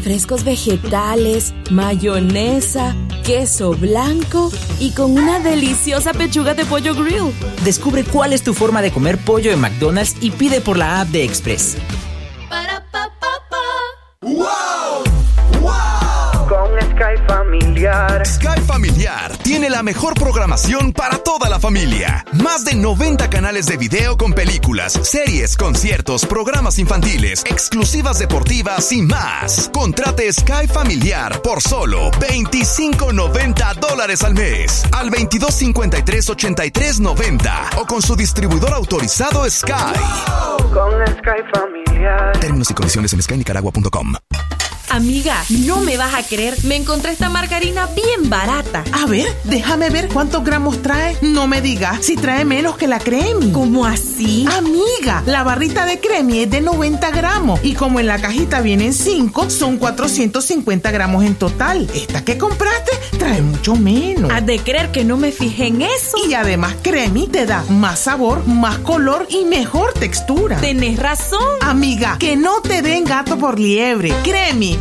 Frescos vegetales, mayonesa, queso blanco y con una deliciosa pechuga de pollo grill. Descubre cuál es tu forma de comer pollo en McDonald's y pide por la app de Express. Familiar. Tiene la mejor programación para toda la familia. Más de 90 canales de video con películas, series, conciertos, programas infantiles, exclusivas deportivas y más. Contrate Sky Familiar por solo 25.90 dólares al mes. Al 2253-8390 o con su distribuidor autorizado Sky. Con Sky Familiar. Términos y condiciones en skynicaragua.com. Amiga, no me vas a creer. Me encontré esta margarina bien barata. A ver, déjame ver cuántos gramos trae. No me digas si trae menos que la cremi. ¿Cómo así? Amiga, la barrita de cremi es de 90 gramos y como en la cajita vienen 5, son 450 gramos en total. Esta que compraste trae mucho menos. Has de creer que no me fijé en eso. Y además cremi te da más sabor, más color y mejor textura. Tenés razón. Amiga, que no te den gato por liebre. Cremi,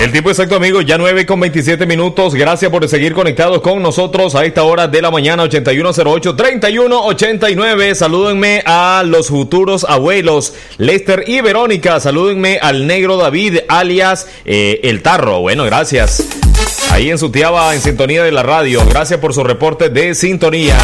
El tiempo exacto, amigos, ya 9 con 27 minutos. Gracias por seguir conectados con nosotros a esta hora de la mañana, 8108-3189. Salúdenme a los futuros abuelos, Lester y Verónica. Salúdenme al negro David, alias eh, El Tarro. Bueno, gracias. Ahí en su tiaba, en sintonía de la radio. Gracias por su reporte de sintonía.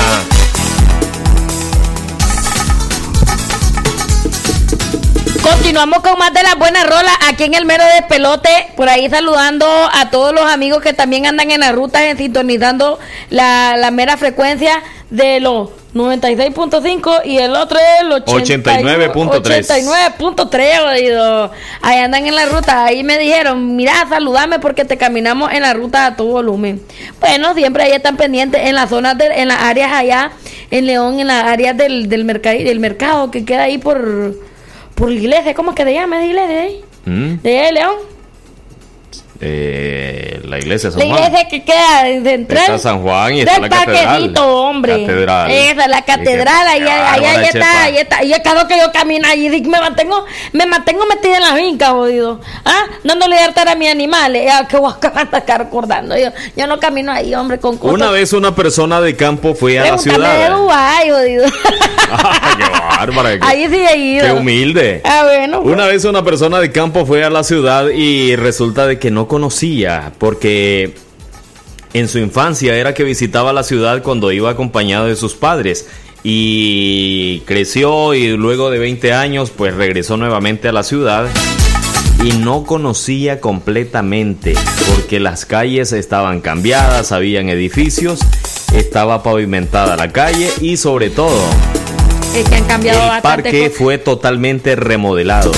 Continuamos con más de las buenas rolas aquí en el mero despelote. Por ahí saludando a todos los amigos que también andan en la ruta, sintonizando la, la mera frecuencia de los 96.5 y el otro es el 89.3. 89.3, oído. Ahí andan en la ruta. Ahí me dijeron, mira, saludame porque te caminamos en la ruta a todo volumen. Bueno, siempre ahí están pendientes en las zonas, de, en las áreas allá, en León, en las áreas del, del, mercado, del mercado que queda ahí por, por la iglesia. ¿Cómo es que se llama esa iglesia ahí? ¿Mm? De ahí, León. Eh, la iglesia de San La iglesia que queda de entrar. Está San Juan y está la catedral. hombre. Catedral. Esa, la catedral, ahí, está, ahí está. Y cada vez que yo camino allí, me mantengo, me mantengo metida en la finca, jodido. ¿Ah? Dándole hartar a mis animales. Ah, que *laughs* voy a estar recordando. Yo, yo no camino ahí, hombre, con cosas. Una vez una persona de campo fue a la de ciudad. Dubái, jodido. *laughs* Qué bárbara. qué- Ahí sí he ido. Qué humilde. Ah, bueno. pues. Una vez una persona de campo fue a la ciudad y resulta de que no conocía porque en su infancia era que visitaba la ciudad cuando iba acompañado de sus padres y creció y luego de 20 años pues regresó nuevamente a la ciudad y no conocía completamente porque las calles estaban cambiadas, habían edificios, estaba pavimentada la calle y sobre todo Es que han cambiado el parque fue totalmente remodelado.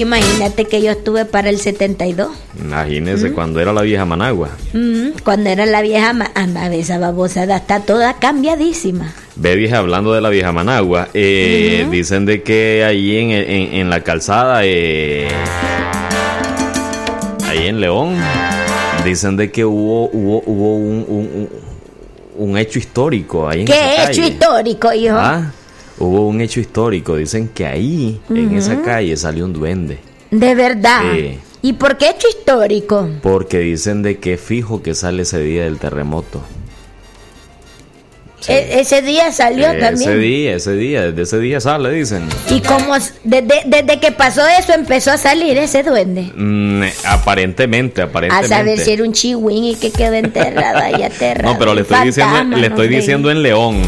Uy, imagínate que yo estuve para el 72. Imagínese ¿Mm? cuando era la vieja Managua. Mm, cuando era la vieja, ma- anda, esa babosada está toda cambiadísima. Ve vieja hablando de la vieja Managua. eh. Dicen de que ahí en, en- en la calzada, eh, ahí en León, dicen de que hubo, hubo, hubo un, un- un- un hecho histórico ahí en esa ¿Qué hecho calle. histórico, hijo? Ah, hubo un hecho histórico. Dicen que ahí, en esa calle, salió un duende. De verdad. Sí. ¿Y por qué hecho histórico? Porque dicen de que fijo que sale ese día del terremoto. E- ese día salió Ese también. día, ese día, desde ese día sale, dicen. Y como desde, desde que pasó eso empezó a salir ese duende. Mm, aparentemente, A aparentemente. saber si era un chihuín y que quedó enterrado ahí *laughs* aterrado. No, pero le estoy diciendo, le estoy diciendo en León.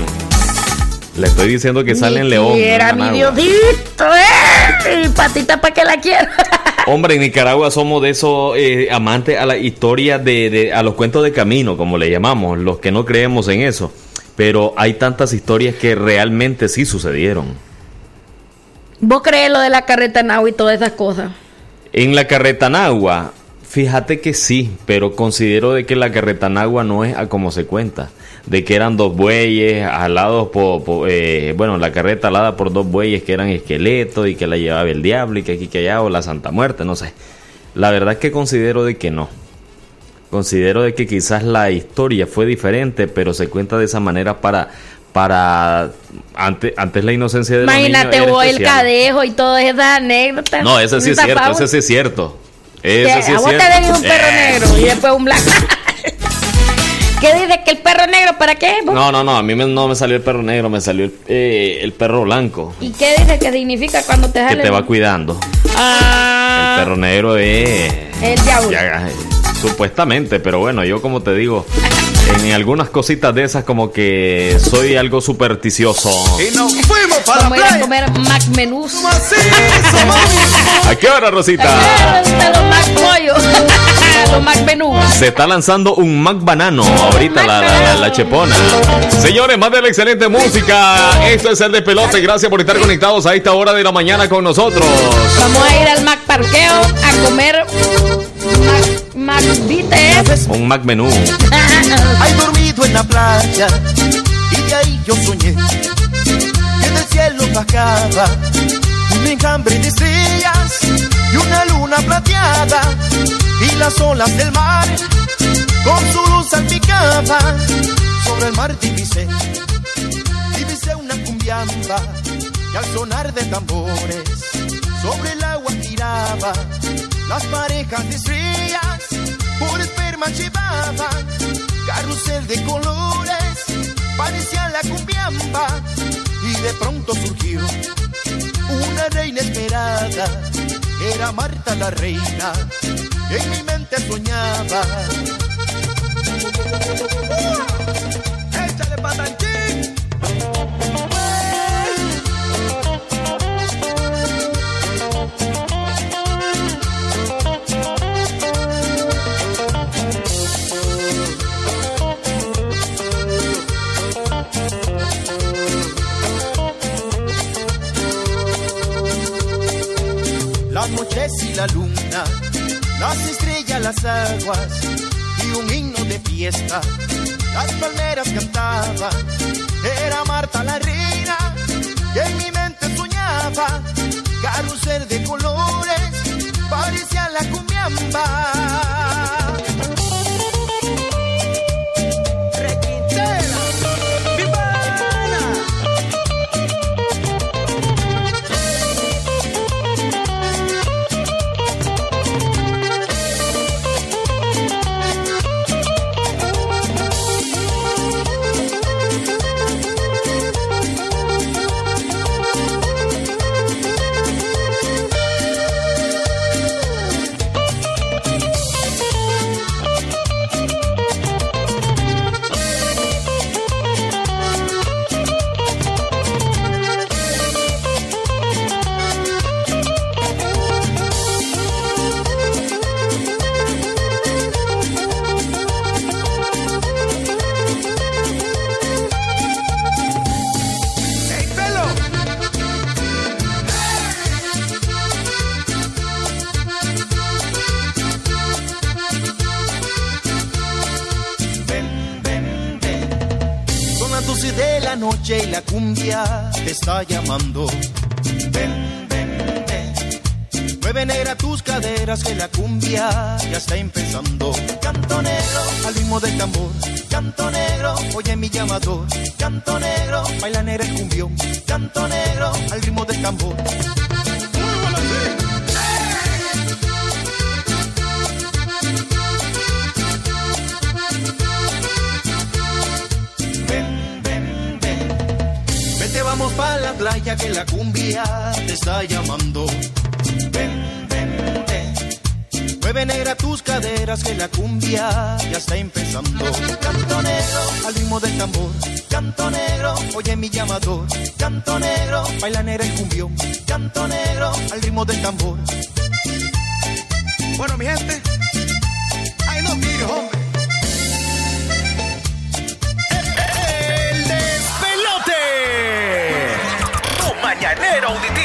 Le estoy diciendo que sale en León. no en Era mi. Diosito, eh. Patita para que la quiera. *laughs* Hombre, en Nicaragua somos de esos eh, amantes a la historia de, de- a los cuentos de camino, como le llamamos, los que no creemos en eso. Pero hay tantas historias que realmente sí sucedieron. ¿Vos crees lo de la carreta Nau y todas esas cosas? En la Carretanagua, fíjate que sí, pero considero de que la Carretanagua no es a como se cuenta. De que eran dos bueyes alados por, por, eh, bueno, la carreta alada por dos bueyes que eran esqueletos y que la llevaba el diablo y que aquí que allá o la Santa Muerte, no sé. La verdad es que considero de que no. Considero de que quizás la historia fue diferente, pero se cuenta de esa manera para para antes, antes la inocencia de los Imagínate niños vos el cadejo y todas esas anécdotas. No, ese sí es cierto, ese sí es cierto. Ese sí a es vos cierto. te venía un perro Eh, negro y después un blanco. ¿Qué dice que el perro negro para qué? vos? No, no, no, a mí me- no me salió el perro negro, me salió el, eh, el perro blanco, ¿Y qué dice que significa cuando te que sale? te va cuidando. Ah, El perro negro es... el diablo. Supuestamente, pero bueno, yo como te digo, en algunas cositas de esas como que soy algo supersticioso. Y nos fuimos para Vamos la a ir a playa. comer Mac menús. *laughs* ¿A qué hora, Rosita? Los Mac pollo. *laughs* Los Mac menús. Se está lanzando un Mac Banano ahorita la, la, la- la chepona. Señores, más de la excelente música. Esto es el de pelote. Gracias por estar conectados a esta hora de la mañana con nosotros. Vamos a ir al Mac Parqueo a comer Mac. Un Mac menú. *laughs* Hay dormido en la playa y de ahí yo soñé que del cielo bajaba un enjambre de estrellas y una luna plateada y las olas del mar con su luz salpicaba sobre el mar divisé divisé una cumbiamba y al sonar de tambores sobre el agua giraba las parejas de estrellas por esperma llevaban carrusel de colores parecía la cumbiamba y de pronto surgió una reina esperada. Era Marta la reina en mi mente soñaba. Échale patanchín soles y la luna, las estrellas, las aguas y un himno de fiesta. Las palmeras cantaban, era Marta la reina, y en mi mente soñaba, carrusel de colores, parecía la cumbiamba. Está llamando. Ven, ven, ven. Mueve negra tus caderas que la cumbia ya está empezando. Canto negro al ritmo del tambor. Canto negro, oye mi llamador. Canto negro, baila negra el cumbión. Canto negro al ritmo del tambor. Playa que la cumbia te está llamando. Ven, ven, ven. Mueve negra tus caderas que la cumbia ya está empezando. Canto negro al ritmo del tambor. Canto negro, oye mi llamador. Canto negro, baila negra el cumbión. Canto negro al ritmo del tambor. Bueno, mi gente, Mañanero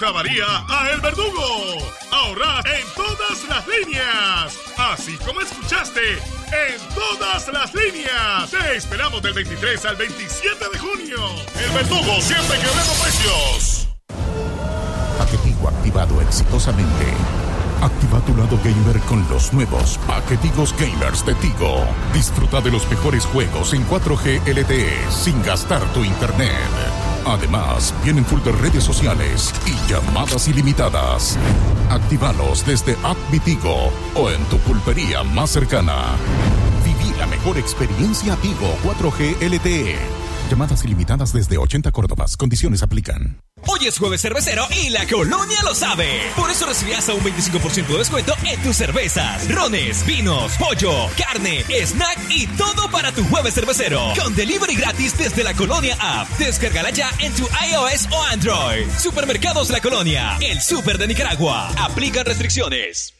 Santa María a El Verdugo. Ahorrar en todas las líneas. Así como escuchaste, en todas las líneas. Te esperamos del 23 al 27 de junio. El Verdugo siempre quebrando precios. Paquetigo activado exitosamente. Activa tu lado gamer con los nuevos paquetigos gamers de Tigo. Disfruta de los mejores juegos en 4G LTE sin gastar tu internet. Además, vienen full de redes sociales y llamadas ilimitadas. Actívalos desde App Tigo o en tu pulpería más cercana. Viví la mejor experiencia Tigo 4G LTE. Llamadas ilimitadas desde 80 Córdobas. Condiciones aplican. Hoy es jueves cervecero y la colonia lo sabe. Por eso recibías a un 25% de descuento en tus cervezas, rones, vinos, pollo, carne, snack y todo para tu jueves cervecero. Con delivery gratis desde la colonia app. Descárgala ya en tu iOS o Android. Supermercados La Colonia, el super de Nicaragua. Aplican restricciones.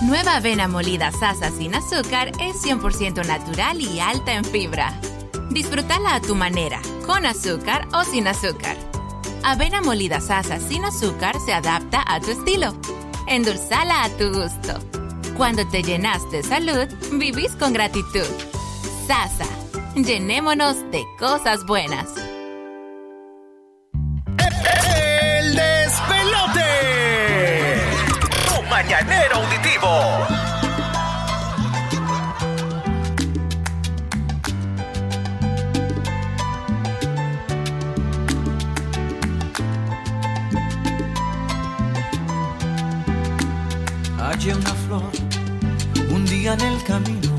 Nueva avena molida Sasa sin azúcar es 100% natural y alta en fibra. Disfrútala a tu manera, con azúcar o sin azúcar. Avena molida Sasa sin azúcar se adapta a tu estilo. Endulzala a tu gusto. Cuando te llenas de salud, vivís con gratitud. Sasa, llenémonos de cosas buenas. Mañanero auditivo. Hallé una flor un día en el camino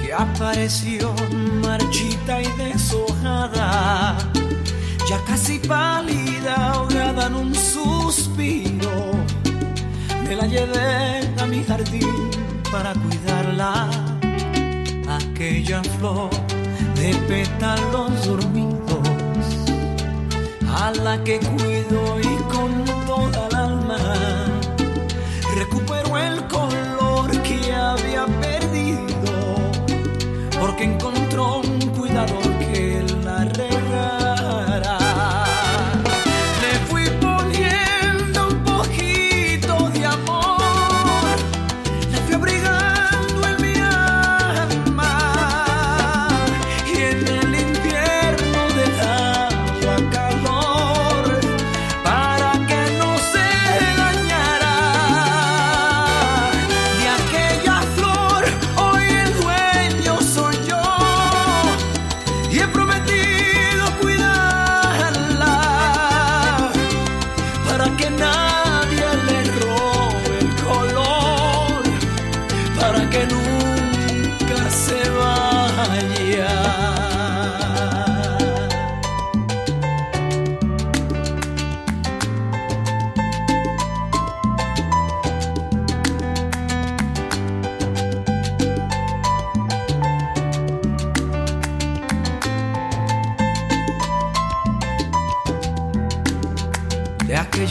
que apareció marchita y deshojada, ya casi pálida, ahogada en un suspiro. La llevé a mi jardín para cuidarla, aquella flor de pétalos dormidos, a la que cuido y con toda el alma. Recuperó el color que había perdido, porque encontró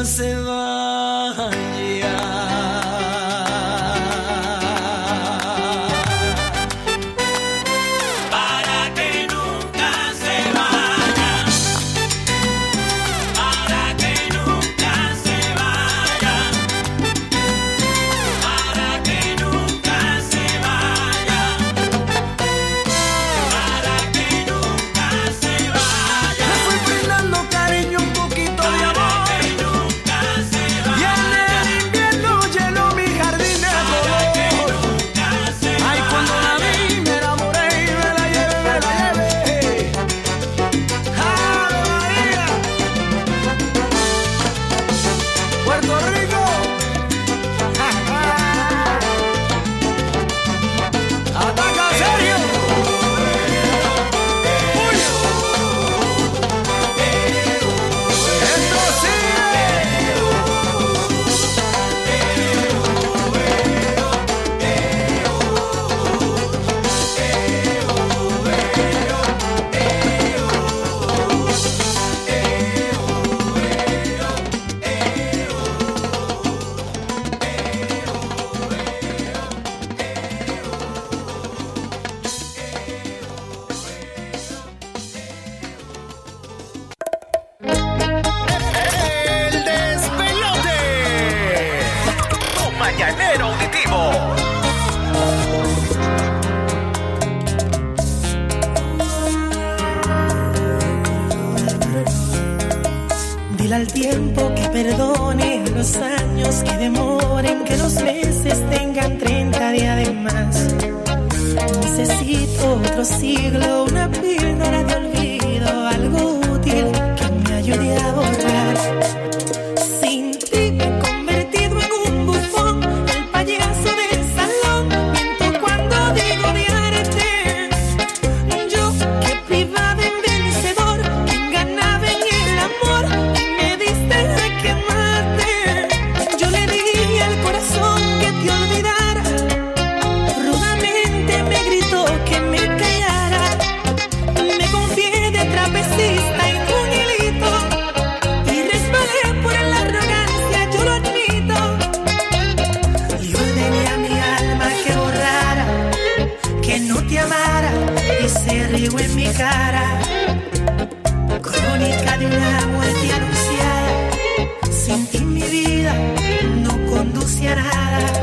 Nunca se veo en mi cara. Crónica de una muerte anunciada. Sin ti mi vida no conduce a nada.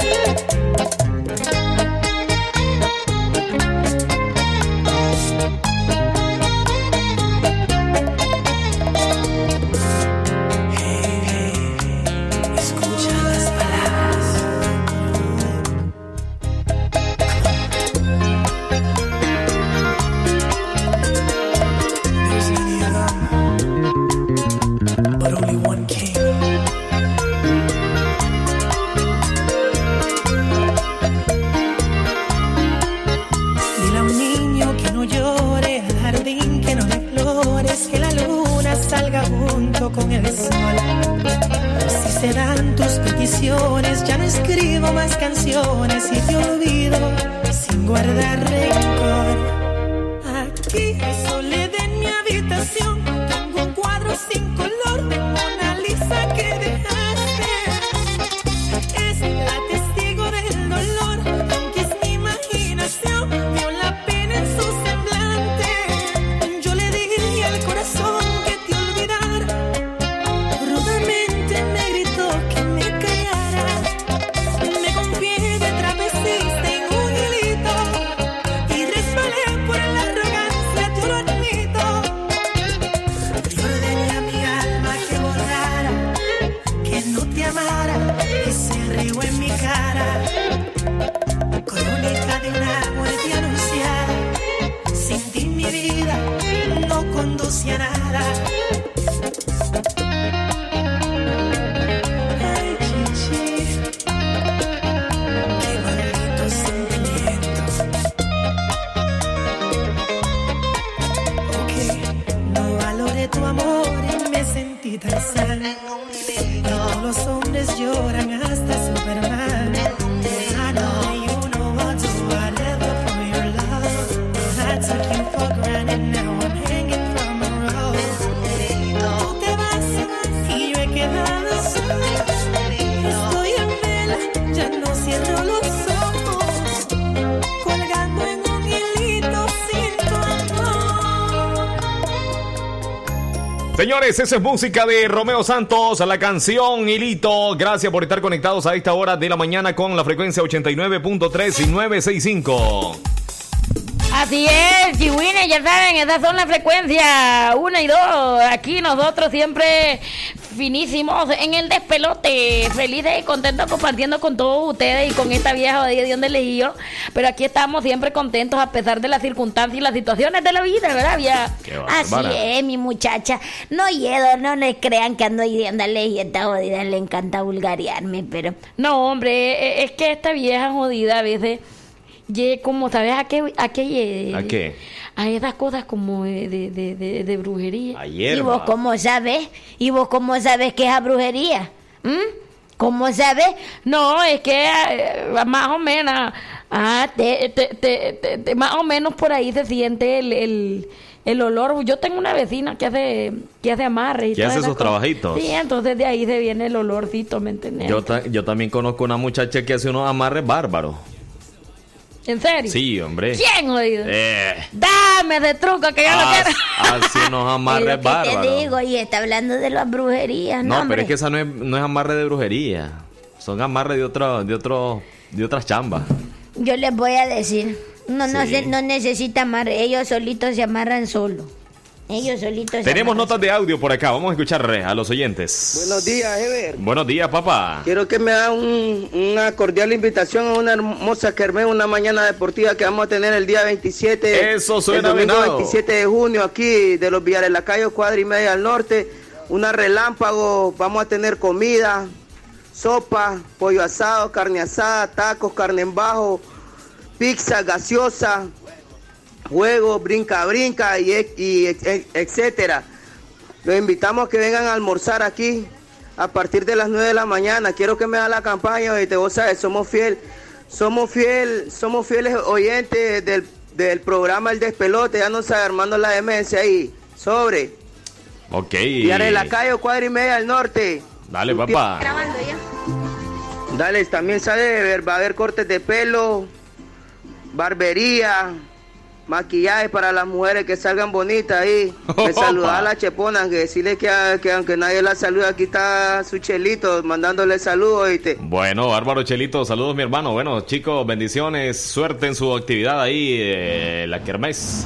Señores, esa es música de Romeo Santos, la canción Hilito. Gracias por estar conectados a esta hora de la mañana con la frecuencia 89.3 y 965. Así es, chihuines, ya saben, esas son las frecuencias 1 y 2. Aquí nosotros siempre finísimos en el despelote. Felices y contentos compartiendo con todos ustedes y con esta vieja de donde leí yo. Pero aquí estamos siempre contentos a pesar de las circunstancias y las situaciones de la vida, ¿verdad? Ya. Así es, mi muchacha. No yedo, no le crean que ando yéndole y esta jodida le encanta vulgarearme, pero. No, hombre, e, es que esta vieja jodida a veces. como, ¿sabes a qué? ¿A qué? ¿A qué? a esas cosas como de, de, de, de brujería. ¿Y vos cómo sabes? ¿Y vos cómo sabes que es a brujería? ¿Mm? ¿Cómo sabes? No, es que eh, más o menos, ah, te, te, te, más o menos por ahí se siente el, el, el, olor. Yo tengo una vecina que hace que hace amarre. Y que hace sus trabajitos. Sí, entonces de ahí se viene el olorcito, ¿me entendés? Yo, yo también conozco una muchacha que hace unos amarres bárbaros. ¿En serio? Sí, hombre. ¿Quién, oído? Eh. Dame de truco que yo no quiero. *laughs* Así unos amarres bárbaros. te digo, y está hablando de las brujerías, ¿no? No, pero es que esa no es, no es amarre de brujería. Son amarres de otro, de otro, de otras chambas. Yo les voy a decir. No, no, no necesita amarre. Ellos solitos se amarran solo. Ellos solitos. Tenemos notas de audio por acá. Vamos a escuchar a los oyentes. Buenos días, Ever. Buenos días, papá. Quiero que me haga una cordial invitación a una hermosa kermés, una mañana deportiva que vamos a tener el día 27. Eso suena el domingo 27 de junio aquí de los Villares La Calle, cuadra y media al norte. Una relámpago, vamos a tener comida, sopa, pollo asado, carne asada, tacos, carne en bajo, pizza, gaseosa, juegos, brinca, brinca y, y etcétera. Los invitamos a que vengan a almorzar aquí a partir de las 9 de la mañana. Quiero que me haga la campaña y te vos sabes, somos fiel, somos fiel, somos fieles oyentes del, del programa El Despelote, ya no sabe armando la demencia ahí. Sobre. Ok. Y en la calle cuadra y media al norte. Dale, papá. Grabando ya. Dale, también sabe, va a haber cortes de pelo, barbería, maquillaje para las mujeres que salgan bonitas ahí. *laughs* Me saluda a la chepona, que decirle que, que, aunque nadie la saluda, aquí está su chelito mandándole saludos. ¿oíste? Bueno, Bárbaro Chelito, saludos mi hermano. Bueno, chicos, bendiciones, suerte en su actividad ahí, eh, la Kermés.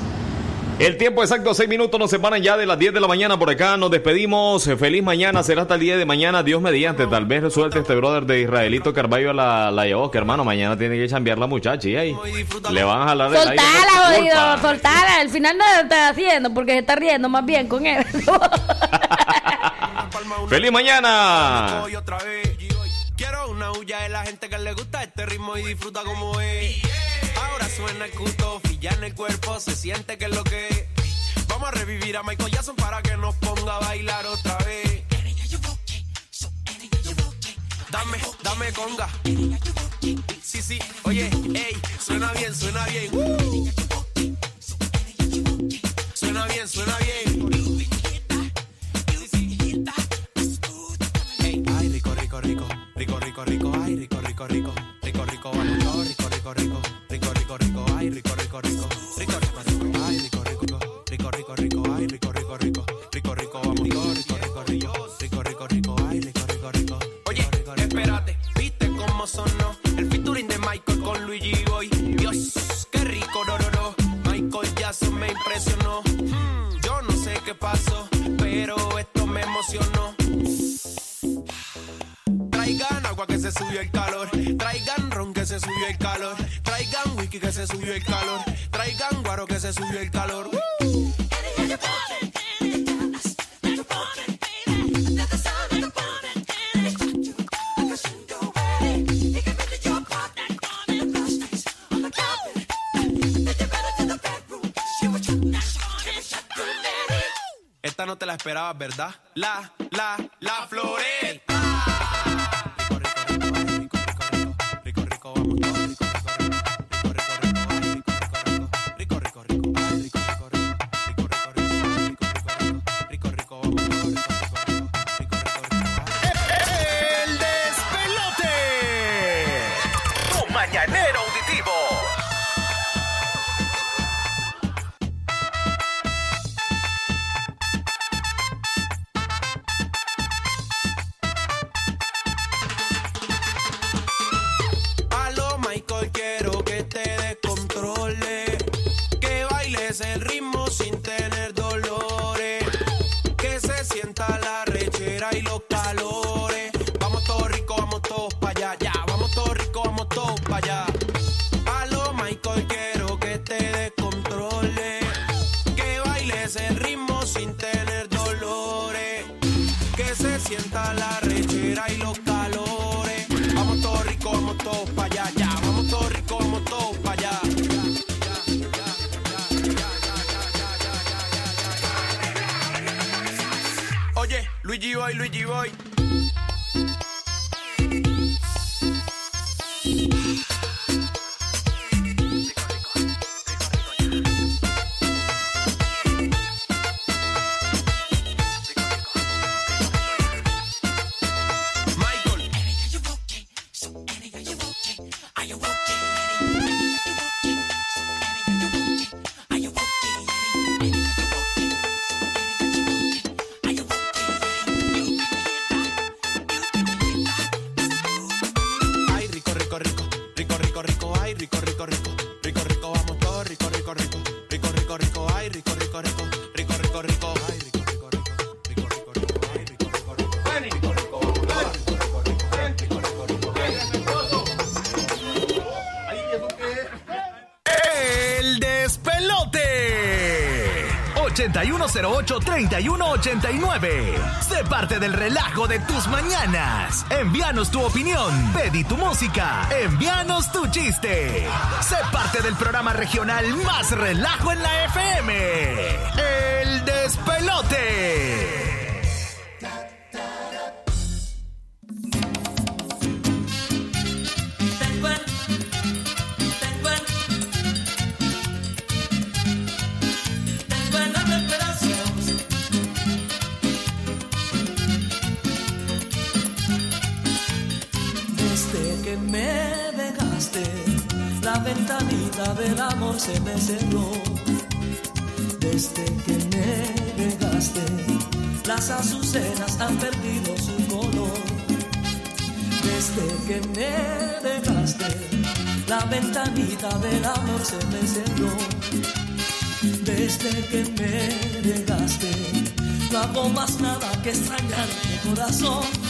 El tiempo exacto, seis minutos, nos separan ya de las 10 de la mañana por acá. Nos despedimos. Feliz mañana, será hasta el día de mañana. Dios mediante. Tal vez resuelte este brother de Israelito Carballo la, la llevó. Que hermano, mañana tiene que cambiar la muchacha. Y ahí le van a jalar de Soltala, jodido, soltala. Al final no lo está haciendo porque se está riendo más bien con él. *laughs* ¡Feliz mañana! Una huya de la gente que le gusta este ritmo y disfruta como es. Ahora suena el cuto, ya en el cuerpo se siente que es lo que es. Vamos a revivir a Michael Jackson para que nos ponga a bailar otra vez. Dame, dame conga. Sí, sí, oye, ey, suena bien, suena bien. Suena bien, suena bien. Rico, rico, rico, ay, rico, rico, rico. Rico, rico, rico, rico, rico, rico. Rico, rico, rico, ay, rico, rico, rico. Rico, rico, rico, ay, rico, rico. Rico, rico, rico, rico ay, rico, rico, rico. Rico, rico, vamos, rico, rico, rico. Rico, rico, rico, ay, rico, rico, rico. Oye, espérate, ¿viste cómo sonó? El featuring de Michael con Luigi Boy. Dios, qué rico, no, no, no. Michael Jackson me impresionó. Yo no sé qué pasó, pero esto me emocionó. Traigan agua que se subió el calor. Traigan ron que se subió el calor. Traigan whisky que se subió el calor. Traigan guaro que se subió el calor. Esta no te la esperabas, ¿verdad? La, la, la floreta. oh. alcohol quiero Lui Luigi Boy. 831-89. Sé parte del relajo de tus mañanas. Envíanos tu opinión, pedí tu música, envíanos tu chiste. Sé parte del programa regional más relajo en la FM. El despelote. hago más nada que extrañar mi corazón.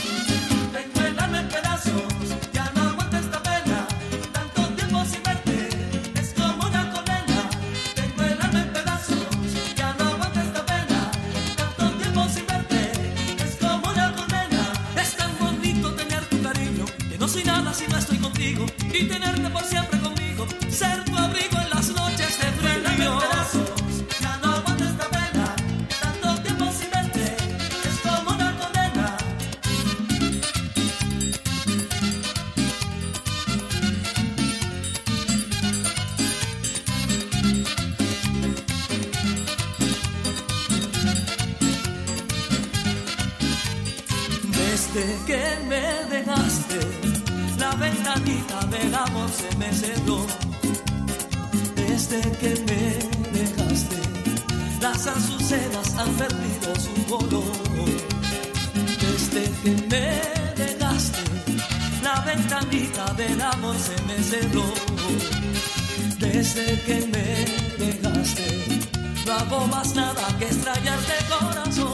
Desde que me dejaste, no hago más nada que extrañarte corazón.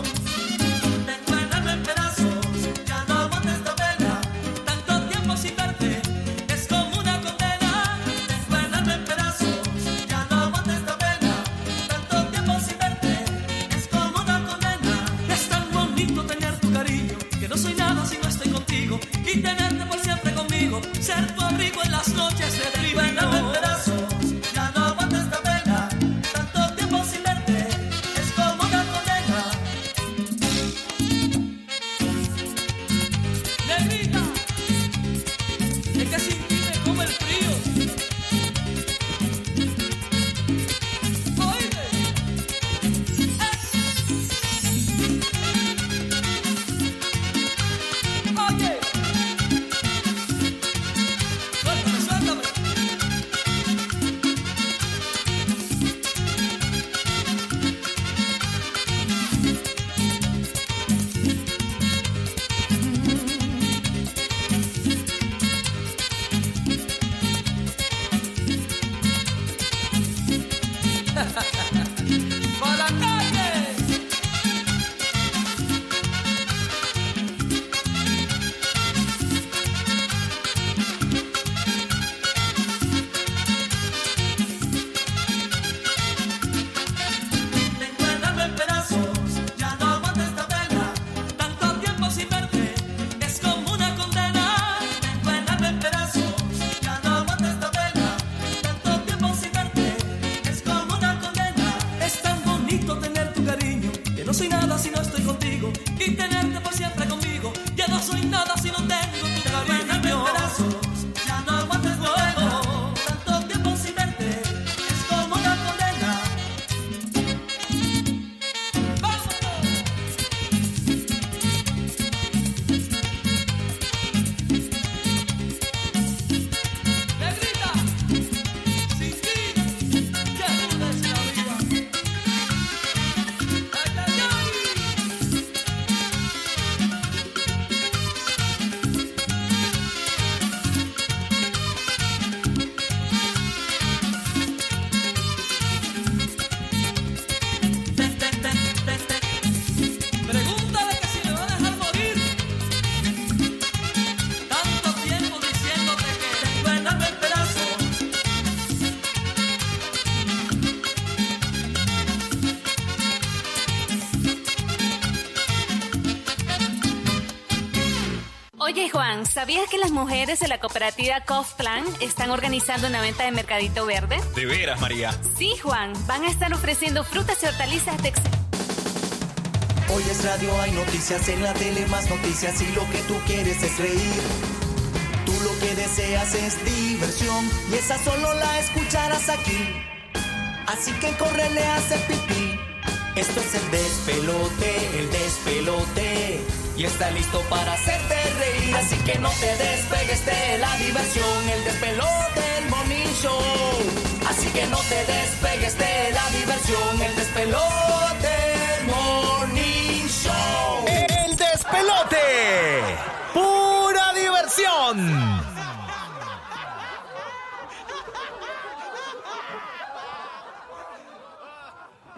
¿Sabías que las mujeres de la cooperativa Plan están organizando una venta de mercadito verde? ¿De veras, María? Sí, Juan, van a estar ofreciendo frutas y hortalizas de... Hoy es radio, hay noticias en la tele, más noticias y lo que tú quieres es reír. Tú lo que deseas es diversión y esa solo la escucharás aquí. Así que córrele a hacer pipí. Esto es el despelote, el despelote. Y está listo para hacerte Así que no te despegues de la diversión, el despelote, el morning show. Así que no te despegues de la diversión, el despelote,